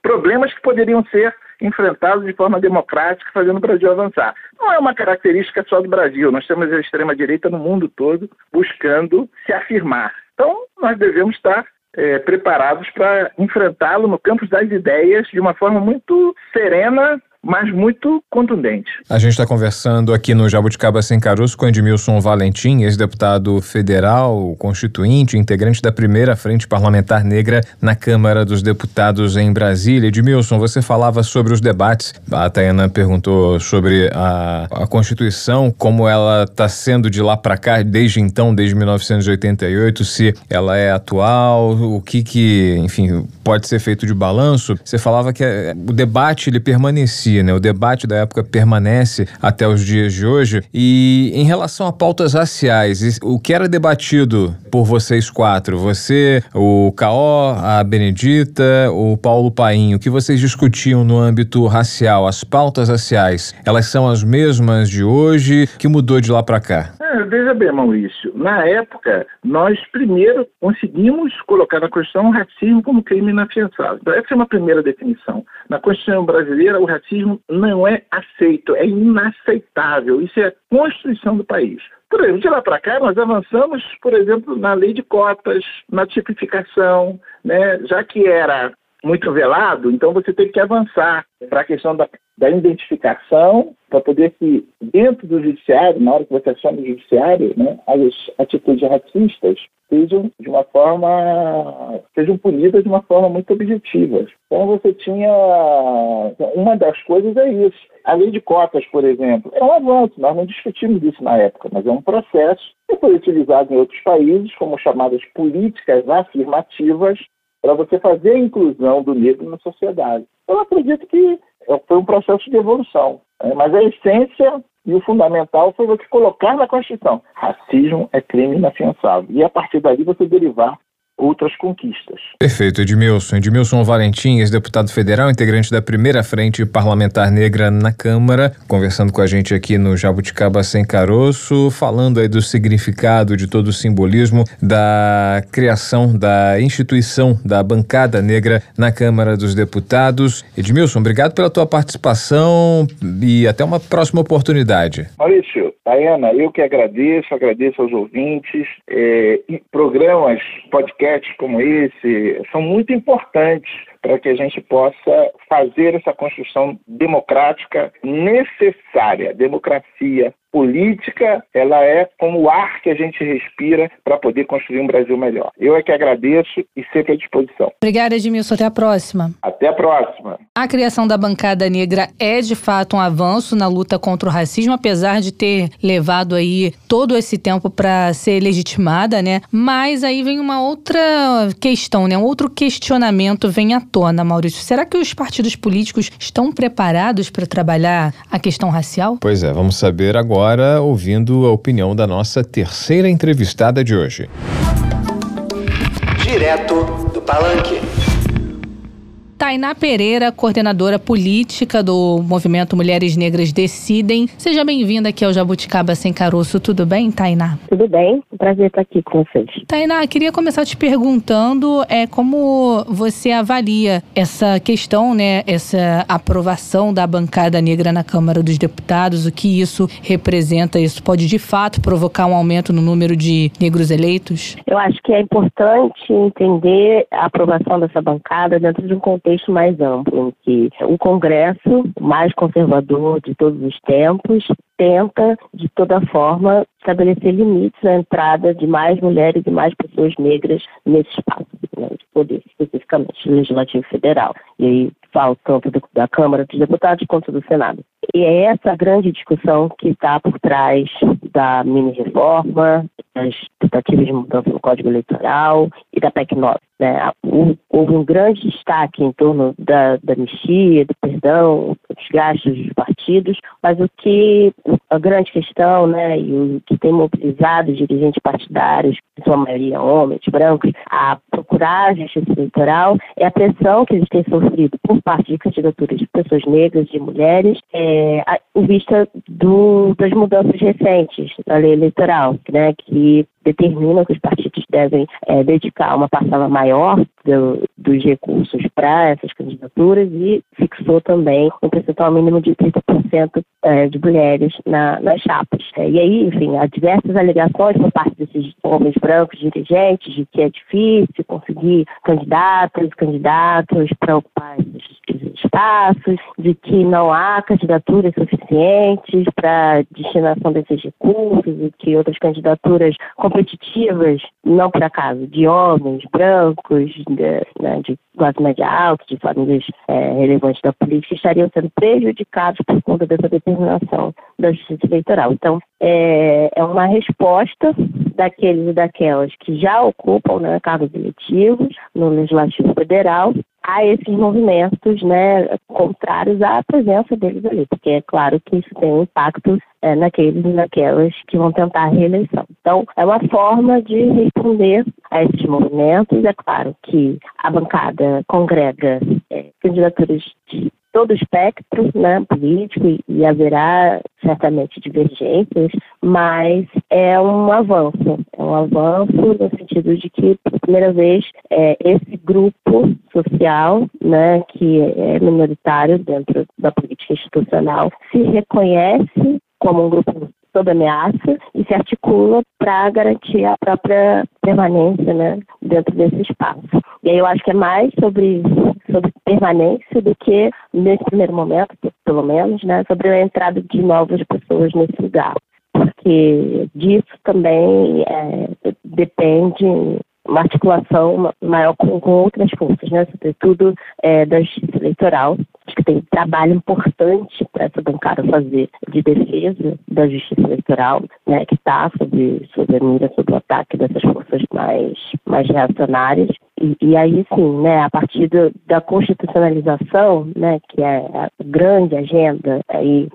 problemas que poderiam ser enfrentados de forma democrática, fazendo o Brasil avançar. Não é uma característica só do Brasil, nós temos a extrema-direita no mundo todo buscando se afirmar. Então, nós devemos estar é, preparados para enfrentá-lo no campo das ideias de uma forma muito serena mas muito contundente. A gente está conversando aqui no Jabuticaba Sem Caroço com Edmilson Valentim, ex-deputado federal, constituinte, integrante da primeira frente parlamentar negra na Câmara dos Deputados em Brasília. Edmilson, você falava sobre os debates. A Tayana perguntou sobre a, a Constituição, como ela está sendo de lá para cá, desde então, desde 1988, se ela é atual, o que que, enfim, pode ser feito de balanço. Você falava que eh, o debate ele permanecia, né? O debate da época permanece até os dias de hoje. E em relação a pautas raciais, o que era debatido por vocês quatro, você, o Caó, a Benedita, o Paulo Painho, o que vocês discutiam no âmbito racial, as pautas raciais, elas são as mesmas de hoje? O que mudou de lá para cá? É, veja bem, Maurício, na época, nós primeiro conseguimos colocar na Constituição o racismo como crime inafiançável. Essa é uma primeira definição. Na Constituição brasileira, o racismo não é aceito, é inaceitável. Isso é a Constituição do país. Por exemplo, de lá para cá, nós avançamos, por exemplo, na lei de cotas, na tipificação, né? já que era muito velado, então você tem que avançar para a questão da, da identificação, para poder que, dentro do judiciário, na hora que você chama o judiciário, né, as atitudes racistas sejam de uma forma sejam punidas de uma forma muito objetiva. Então você tinha uma das coisas é isso. A lei de cotas, por exemplo, é um avanço. Nós não discutimos isso na época, mas é um processo que foi utilizado em outros países como chamadas políticas afirmativas para você fazer a inclusão do negro na sociedade. Eu acredito que foi um processo de evolução, né? mas a essência e o fundamental foi você colocar na Constituição: racismo é crime inafiançável. E a partir dali você derivar outras conquistas. Perfeito, Edmilson. Edmilson Valentim, ex-deputado federal, integrante da primeira frente parlamentar negra na Câmara, conversando com a gente aqui no Jabuticaba Sem Caroço, falando aí do significado de todo o simbolismo da criação da instituição da bancada negra na Câmara dos Deputados. Edmilson, obrigado pela tua participação e até uma próxima oportunidade. Maurício, Tayana, eu que agradeço, agradeço aos ouvintes. É, programas, podcasts como esse são muito importantes para que a gente possa fazer essa construção democrática necessária. Democracia política, ela é como o ar que a gente respira para poder construir um Brasil melhor. Eu é que agradeço e sempre à disposição. Obrigada, Edmilson. Até a próxima. Até a próxima. A criação da bancada negra é de fato um avanço na luta contra o racismo, apesar de ter levado aí todo esse tempo para ser legitimada, né? Mas aí vem uma outra questão, né? Um outro questionamento vem à tona, Maurício. Será que os partidos políticos estão preparados para trabalhar a questão racial? Pois é, vamos saber agora ouvindo a opinião da nossa terceira entrevistada de hoje. Direto do Palanque. Tainá Pereira, coordenadora política do movimento Mulheres Negras Decidem. Seja bem-vinda aqui ao Jabuticaba Sem Caroço. Tudo bem, Tainá? Tudo bem, prazer estar aqui com vocês. Tainá, queria começar te perguntando é, como você avalia essa questão, né, essa aprovação da bancada negra na Câmara dos Deputados, o que isso representa? Isso pode, de fato, provocar um aumento no número de negros eleitos? Eu acho que é importante entender a aprovação dessa bancada dentro de um contexto contexto mais amplo, em que o Congresso, mais conservador de todos os tempos, tenta, de toda forma, estabelecer limites à entrada de mais mulheres e mais pessoas negras nesse espaço né, de poder, especificamente legislativo federal. E aí falo tanto do, da Câmara dos Deputados quanto do Senado. E é essa grande discussão que está por trás da mini-reforma, das tentativas de mudança no Código Eleitoral e da PEC 9. Né? Houve um grande destaque em torno da, da anistia, do perdão, dos gastos dos partidos, mas o que a grande questão, né, e o que tem mobilizado dirigentes partidários, em sua maioria homens, brancos, a procurar a justiça eleitoral é a pressão que eles têm sofrido por parte de candidaturas de pessoas negras, de mulheres, é, em vista do, das mudanças recentes na lei eleitoral, né, que determinam que os partidos devem é, dedicar uma parcela maior do, dos recursos para essas candidaturas e fixou também um percentual mínimo de 30% é, de mulheres na, nas chapas. É, e aí, enfim, há diversas alegações por parte desses homens brancos dirigentes de que é difícil conseguir candidatas candidatos para ocupar esses espaços, de que não há candidaturas suficientes para destinação desses recursos, e que outras candidaturas competitivas, não por acaso, de homens brancos, de, né, de classe média alta, de famílias é, relevantes da política, estariam sendo prejudicados por conta dessa determinação da justiça eleitoral. Então, é, é uma resposta daqueles e daquelas que já ocupam né, cargos eletivos no Legislativo Federal a esses movimentos né, contrários à presença deles ali, porque é claro que isso tem um impacto é, naqueles e naquelas que vão tentar a reeleição. Então, é uma forma de responder a esses movimentos. É claro que a bancada congrega é, candidaturas de todo o espectro né, político e, e haverá certamente divergências, mas é um avanço. É um avanço no sentido de que, pela primeira vez, é, esse grupo social, né, que é minoritário dentro da política institucional, se reconhece como um grupo sob ameaça e se articula para garantir a própria permanência né, dentro desse espaço. E aí eu acho que é mais sobre, sobre permanência do que, nesse primeiro momento, pelo menos, né, sobre a entrada de novas pessoas nesse lugar. Porque disso também é, depende uma articulação maior com, com outras forças, né? sobretudo é, da justiça eleitoral, tem trabalho importante para essa bancada fazer de defesa da justiça eleitoral, né, que está sob, sob a mira, sob o ataque dessas forças mais, mais reacionárias. E, e, aí sim, né, a partir do, da constitucionalização, né, que é a grande agenda aí,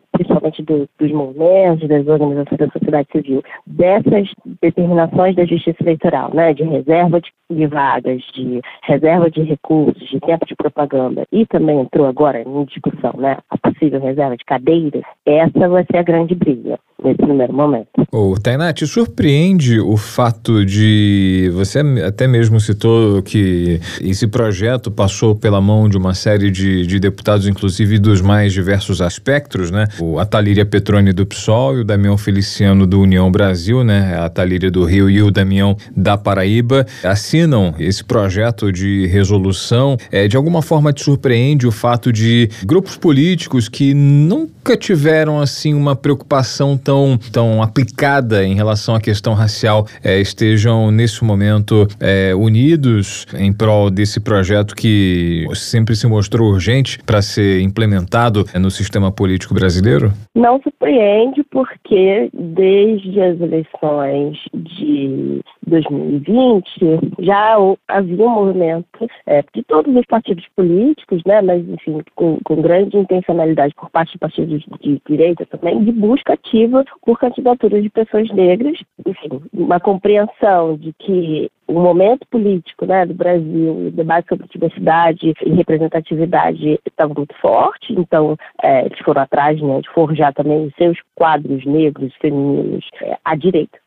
principalmente do, dos movimentos, das organizações da sociedade civil, dessas determinações da justiça eleitoral, né, de reserva de, de vagas, de reserva de recursos, de tempo de propaganda, e também entrou agora em discussão, né, a possível reserva de cadeiras, essa vai ser a grande briga nesse primeiro momento. Ô, Tainá, te surpreende o fato de. Você até mesmo citou que esse projeto passou pela mão de uma série de, de deputados, inclusive dos mais diversos aspectos, né? O Atalíria Petrone do PSOL e o Damião Feliciano do União Brasil, né? A Atalíria do Rio e o Damião da Paraíba assinam esse projeto de resolução. É, de alguma forma te surpreende o fato de grupos políticos que nunca tiveram assim uma preocupação tão, tão aplicada em relação à questão racial é, estejam nesse momento é, unidos em prol desse projeto que sempre se mostrou urgente para ser implementado é, no sistema político brasileiro? Não surpreende porque desde as eleições de 2020 já havia um movimento é, de todos os partidos políticos, né, mas enfim com, com grande intencionalidade por parte de partidos de direita também de busca ativa por candidaturas de pessoas negras, enfim, uma compreensão de que o momento político né, do Brasil, o debate sobre diversidade e representatividade estava muito forte, então é, eles foram atrás né, de forjar também os seus quadros negros femininos é, à direita.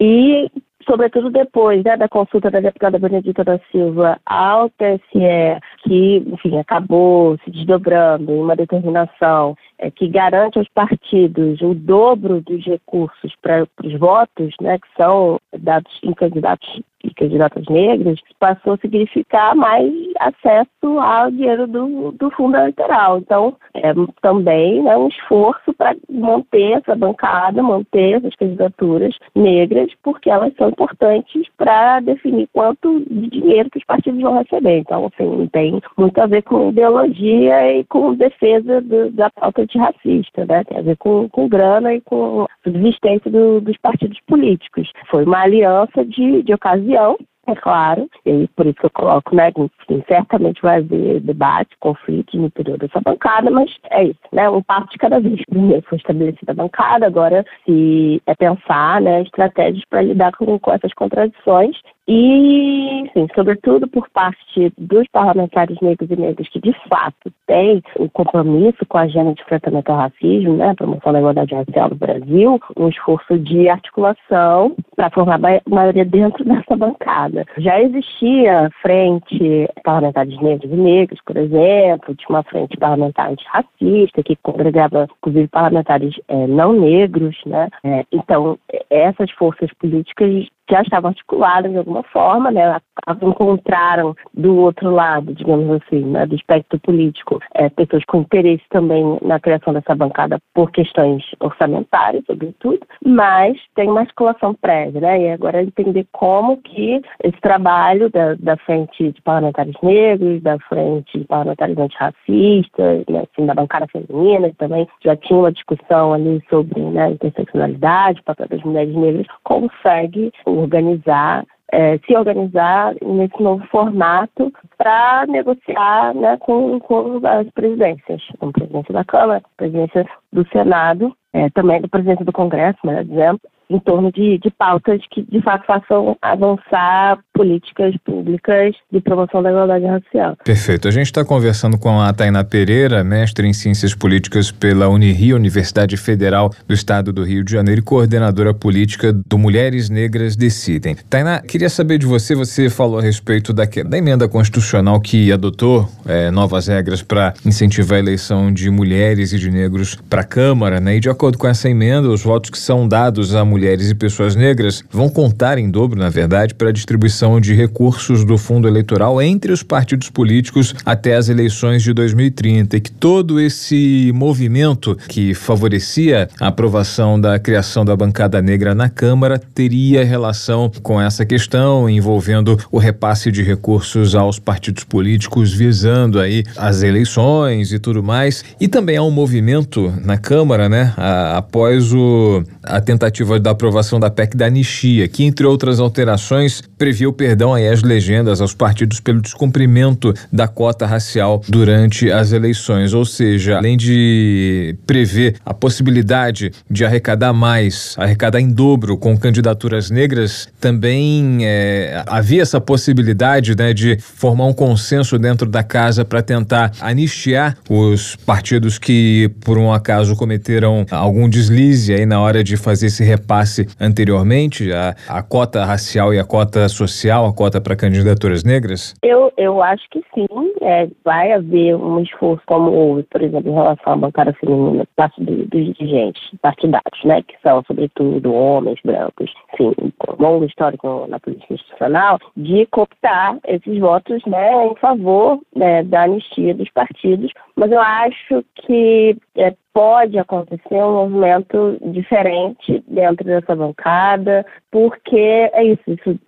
E sobretudo depois né, da consulta da deputada Benedita da Silva ao TSE, que, enfim, acabou se desdobrando em uma determinação é, que garante aos partidos o dobro dos recursos para os votos, né, que são dados em candidatos e candidatas negras, passou a significar mais acesso ao dinheiro do, do fundo eleitoral. Então, é também né, um esforço para manter essa bancada, manter essas candidaturas negras, porque elas são importantes para definir quanto de dinheiro que os partidos vão receber. Então, assim, tem muito a ver com ideologia e com defesa do, da pauta antirracista, né? Tem a ver com, com grana e com subsistência do, dos partidos políticos. Foi uma aliança de, de ocasião é claro, e por isso que eu coloco, né, que certamente vai haver debate, conflito no interior dessa bancada, mas é isso, né, um passo de cada vez. Primeiro foi estabelecida a bancada, agora se é pensar, né, estratégias para lidar com, com essas contradições e, sim, sobretudo por parte dos parlamentares negros e negras que, de fato, têm um compromisso com a agenda de enfrentamento ao racismo, né, promoção da igualdade racial no Brasil, um esforço de articulação para formar a maioria dentro dessa bancada. Já existia frente parlamentares negros e negros, por exemplo, tinha uma frente parlamentar antirracista que congregava, inclusive, parlamentares é, não negros, né? É, então, essas forças políticas já estavam articuladas de alguma forma, né, encontraram do outro lado, digamos assim, né, do espectro político, é, pessoas com interesse também na criação dessa bancada por questões orçamentárias, sobretudo, mas tem uma articulação prévia, né, e agora entender como que esse trabalho da, da frente de parlamentares negros, da frente de parlamentares antirracistas, né, assim, da bancada feminina, também já tinha uma discussão ali sobre né, interseccionalidade, o papel das mulheres negras, consegue organizar é, se organizar nesse novo formato para negociar né, com, com as presidências, com a presidência da Câmara, a presidência do Senado, é, também da presidência do Congresso, melhor dizendo, em torno de, de pautas que, de fato, façam avançar políticas públicas de promoção da igualdade racial. Perfeito. A gente está conversando com a Tainá Pereira, mestre em Ciências Políticas pela Unirio, Universidade Federal do Estado do Rio de Janeiro e coordenadora política do Mulheres Negras Decidem. Tainá, queria saber de você, você falou a respeito da, da emenda constitucional que adotou é, novas regras para incentivar a eleição de mulheres e de negros para a Câmara, né? E de acordo com essa emenda, os votos que são dados a mulheres e pessoas negras vão contar em dobro, na verdade, para a distribuição de recursos do fundo eleitoral entre os partidos políticos até as eleições de 2030 e que todo esse movimento que favorecia a aprovação da criação da bancada negra na Câmara teria relação com essa questão envolvendo o repasse de recursos aos partidos políticos visando aí as eleições e tudo mais. E também há um movimento na Câmara, né, a, após o, a tentativa da aprovação da PEC da anistia, que, entre outras alterações, previa o perdão aí às legendas aos partidos pelo descumprimento da cota racial durante as eleições. Ou seja, além de prever a possibilidade de arrecadar mais, arrecadar em dobro com candidaturas negras, também é, havia essa possibilidade né, de formar um consenso dentro da casa para tentar anistiar os partidos que, por um acaso, cometeram algum deslize aí na hora de fazer esse repasse anteriormente, a, a cota racial e a cota social, a cota para candidaturas negras? Eu, eu acho que sim. É, vai haver um esforço, como houve, por exemplo, em relação à bancada feminina, parte do, dos dirigentes partidários, né, que são, sobretudo, homens brancos, enfim, com longo histórico na política institucional, de cooptar esses votos né, em favor né, da anistia dos partidos. Mas eu acho que é, pode acontecer um movimento diferente dentro dessa bancada, porque é isso, isso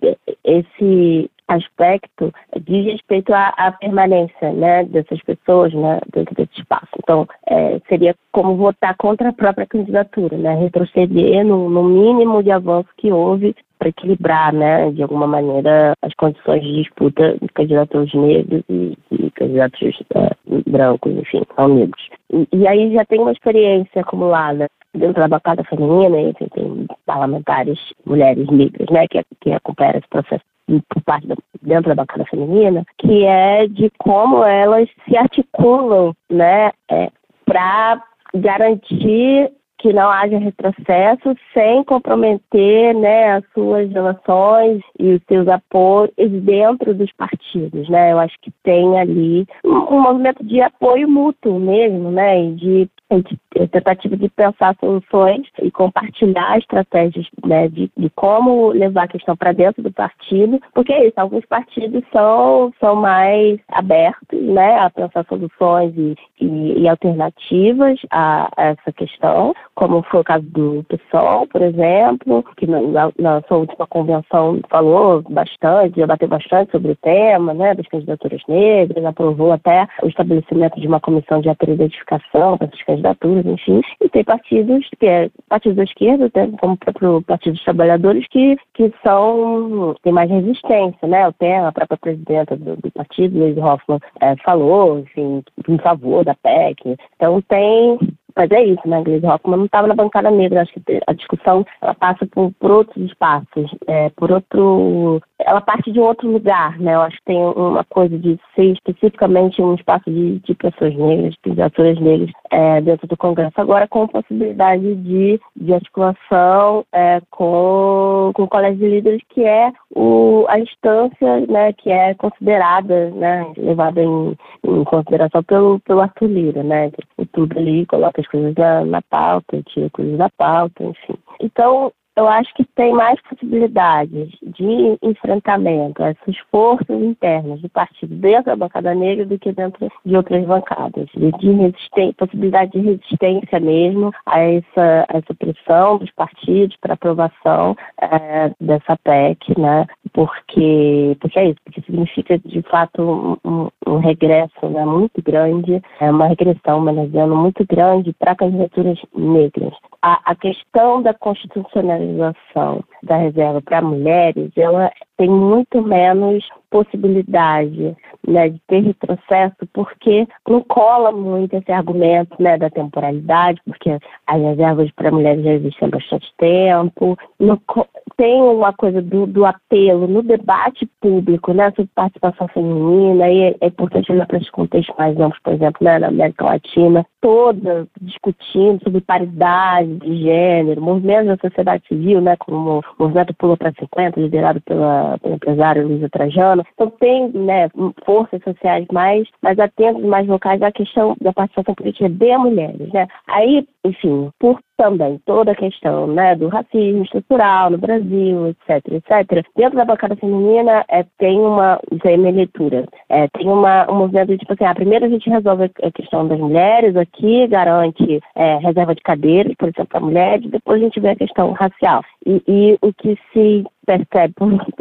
esse aspecto diz respeito à, à, permanência né, dessas pessoas né, dentro desse espaço. Então, é, seria como votar contra a própria candidatura, né, retroceder no, no mínimo de avanço que houve para equilibrar, né, de alguma maneira, as condições de disputa de candidatos negros e, e candidatos é, brancos, enfim, não negros. E, e, aí já tem uma experiência acumulada dentro da bancada feminina, e enfim, tem parlamentares, mulheres negras, né, que, que acompanham esse processo por parte da, dentro da bancada feminina, que é de como elas se articulam, né, é, para garantir que não haja retrocesso sem comprometer né, as suas relações e os seus apoios dentro dos partidos. Né? Eu acho que tem ali um, um movimento de apoio mútuo mesmo, né? E de tentativa de pensar soluções e compartilhar estratégias né, de, de como levar a questão para dentro do partido, porque é isso, alguns partidos são, são mais abertos né, a pensar soluções e, e, e alternativas a, a, essa questão, como foi o caso do PSOL, por exemplo, que na, na sua última convenção falou bastante, debateu bastante sobre o tema né, das candidaturas negras, aprovou até o estabelecimento de uma comissão de identificação para essas candidaturas, enfim, e tem partidos, que é partidos da esquerda, né, como o próprio Partido dos Trabalhadores, que, que são, tem mais resistência, né? O tema, a própria presidenta do, do partido, Luiz Hoffmann, é, falou, enfim, em favor da PEC. Então tem mas é isso, né, Gleisi Hoffmann não estava na bancada negra. Acho que a discussão ela passa por, por outros espaços, é, por outro. Ela parte de um outro lugar, né? Eu acho que tem uma coisa de ser especificamente um espaço de, de pessoas negras, de pessoas negras é, dentro do Congresso. Agora, com possibilidade de, de articulação é, com, com o Colégio de Líderes, que é o, a instância né, que é considerada, né, levada em, em consideração pelo, pelo Arthur Lira, né? Tudo ali coloca as coisas na, na pauta, tira coisas da pauta, enfim. Então, eu acho que tem mais possibilidades de enfrentamento a essas forças internas do partido dentro da bancada negra do que dentro de outras bancadas, de, de possibilidade de resistência mesmo a essa, a essa pressão dos partidos para aprovação é, dessa PEC, né? Porque, porque é isso, porque significa de fato um, um regresso né, muito grande, é uma regressão, melhor dizendo, muito grande para candidaturas negras. A, a questão da constitucionalização da reserva para mulheres, ela tem muito menos possibilidade né, de ter retrocesso, porque não cola muito esse argumento né, da temporalidade, porque as reservas para mulheres já existem há bastante tempo. Não, tem uma coisa do, do, apelo no debate público né, sobre participação feminina, e é, é importante olhar para esses contextos mais amplos, por exemplo, né, na América Latina, toda discutindo sobre paridade de gênero, movimentos da sociedade civil, né, como o movimento Pula para 50, liderado pela, pela empresária Luísa Trajano. Então tem né, forças sociais mais, mais atentas, mais locais à questão da participação política de mulheres. Né? Aí, enfim, por também toda a questão né, do racismo estrutural no Brasil, etc, etc. Dentro da bancada feminina é, tem uma, aí é minha leitura, é, tem uma, um movimento de tipo assim, ah, primeiro a gente resolve a questão das mulheres aqui, garante é, reserva de cadeiras, por exemplo, para mulheres, depois a gente vê a questão racial. E, e o que se percebe,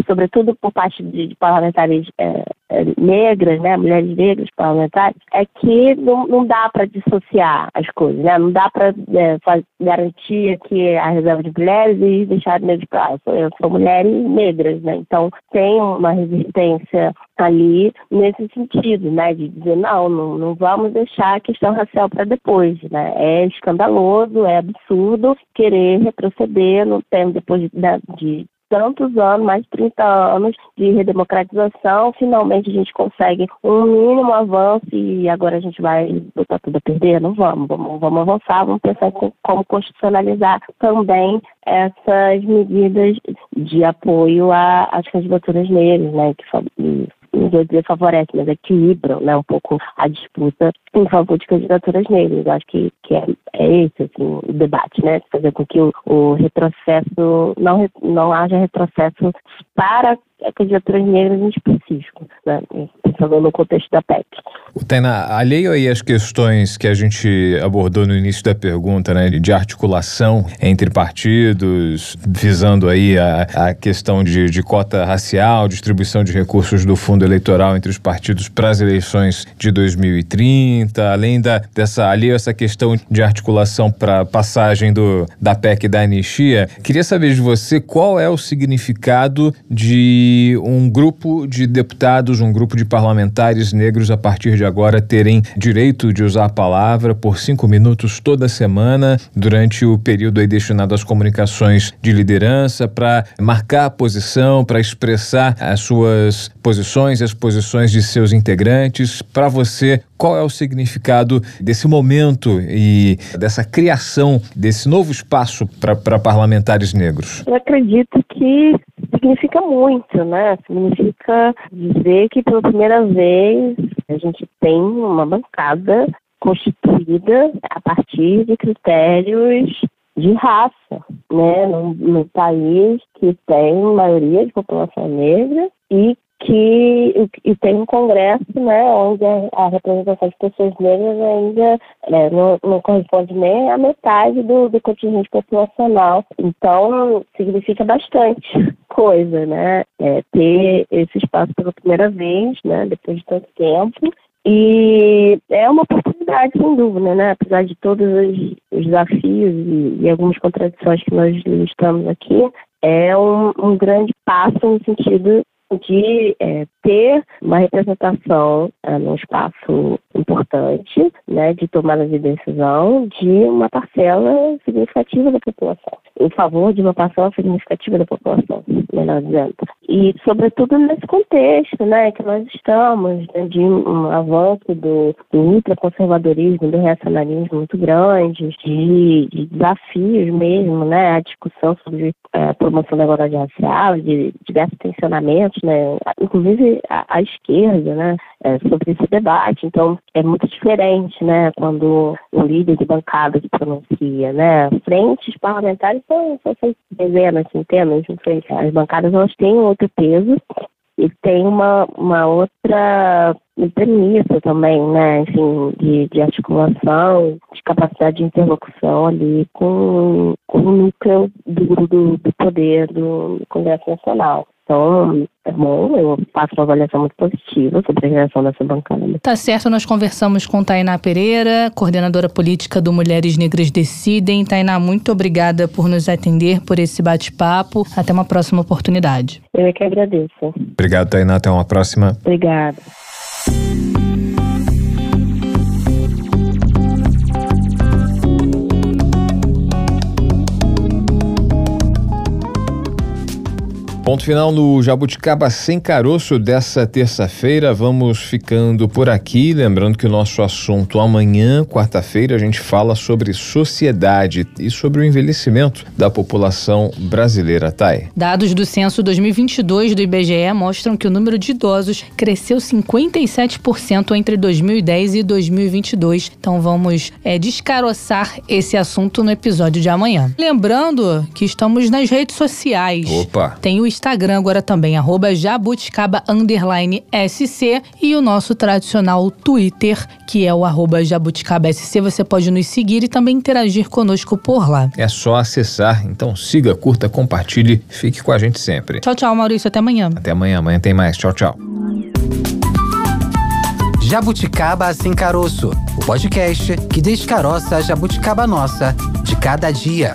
sobretudo por parte de, parlamentares é, é, negras, né, mulheres negras parlamentares, é que não, não dá para dissociar as coisas, né? não dá para é, garantir aqui a reserva de mulheres e deixar de para eu sou mulheres negras, né? então tem uma resistência ali nesse sentido, né, de dizer não, não, não vamos deixar a questão racial para depois, né? É escandaloso, é absurdo querer retroceder no tempo depois de, de tantos anos, mais de 30 anos de redemocratização, finalmente a gente consegue um mínimo avanço e agora a gente vai botar tudo a perder? Não vamos, vamos, vamos avançar, vamos pensar em como constitucionalizar também essas medidas de apoio às candidaturas negras, né, que não vou dizer favorece, mas equilibram né, um pouco a disputa em favor de candidaturas negras. Eu acho que, que é, é esse assim, o debate, né? Fazer com que o, o retrocesso, não, não haja retrocesso para candidaturas negras em específico, né? pensando no contexto da PEC. Tainá, alheio aí às questões que a gente abordou no início da pergunta, né, de articulação entre partidos, visando aí a, a questão de, de cota racial, distribuição de recursos do fundo eleitoral entre os partidos para as eleições de 2030, além da, dessa alheio a essa questão de articulação para passagem do, da PEC da anistia, queria saber de você qual é o significado de um grupo de deputados, um grupo de parlamentares negros a partir de agora terem direito de usar a palavra por cinco minutos toda semana durante o período aí destinado às comunicações de liderança para marcar a posição, para expressar as suas posições as posições de seus integrantes. Para você, qual é o significado desse momento e dessa criação desse novo espaço para parlamentares negros? Eu acredito que significa muito, né? Significa dizer que pela primeira vez a gente tem uma bancada constituída a partir de critérios de raça, né? No país que tem maioria de população negra e que e tem um congresso, né, onde a, representação de pessoas negras ainda é, não, não, corresponde nem à metade do, do contingente populacional. Então, significa bastante coisa, né, é, ter esse espaço pela primeira vez, né, depois de tanto tempo. E é uma oportunidade, sem dúvida, né? Apesar de todos os, os desafios e, e, algumas contradições que nós listamos aqui, é um, um grande passo no sentido de é, ter uma representação é, num espaço importante, né, de tomada de decisão de uma parcela significativa da população, em favor de uma parcela significativa da população, melhor dizendo. E, sobretudo, nesse contexto né, que nós estamos, né, de um avanço do, do ultraconservadorismo, do reacionarismo muito grande, de, de, desafios mesmo, né, a discussão sobre a promoção da igualdade racial, de diversos tensionamentos, né, inclusive a, a esquerda, né, é, sobre esse debate. Então, é muito diferente, né, quando o líder de bancada se pronuncia, né? Frentes parlamentares são, são dezenas, centenas, não sei. As bancadas, elas têm outro peso e tem uma, uma outra premissa também, né, enfim, de, de articulação, de capacidade de interlocução ali com, com o núcleo duro do, do poder do Congresso Nacional. Então, é bom, eu faço uma avaliação muito positiva sobre a criação dessa bancada. Tá certo, nós conversamos com Tainá Pereira, coordenadora política do Mulheres Negras Decidem. Tainá, muito obrigada por nos atender, por esse bate-papo. Até uma próxima oportunidade. Eu é que agradeço. Obrigado, Tainá. Até uma próxima. Obrigada. Ponto final no Jabuticaba Sem Caroço dessa terça-feira. Vamos ficando por aqui. Lembrando que o nosso assunto amanhã, quarta-feira, a gente fala sobre sociedade e sobre o envelhecimento da população brasileira. Thay. Dados do censo 2022 do IBGE mostram que o número de idosos cresceu 57% entre 2010 e 2022. Então vamos é, descaroçar esse assunto no episódio de amanhã. Lembrando que estamos nas redes sociais. Opa! Tem o Instagram agora também, arroba jabuticaba SC e o nosso tradicional Twitter, que é o arroba jabuticaba SC. Você pode nos seguir e também interagir conosco por lá. É só acessar, então siga, curta, compartilhe, fique com a gente sempre. Tchau, tchau, Maurício, até amanhã. Até amanhã, amanhã tem mais. Tchau, tchau. Jabuticaba Sem Caroço, o podcast que descaroça a jabuticaba nossa de cada dia.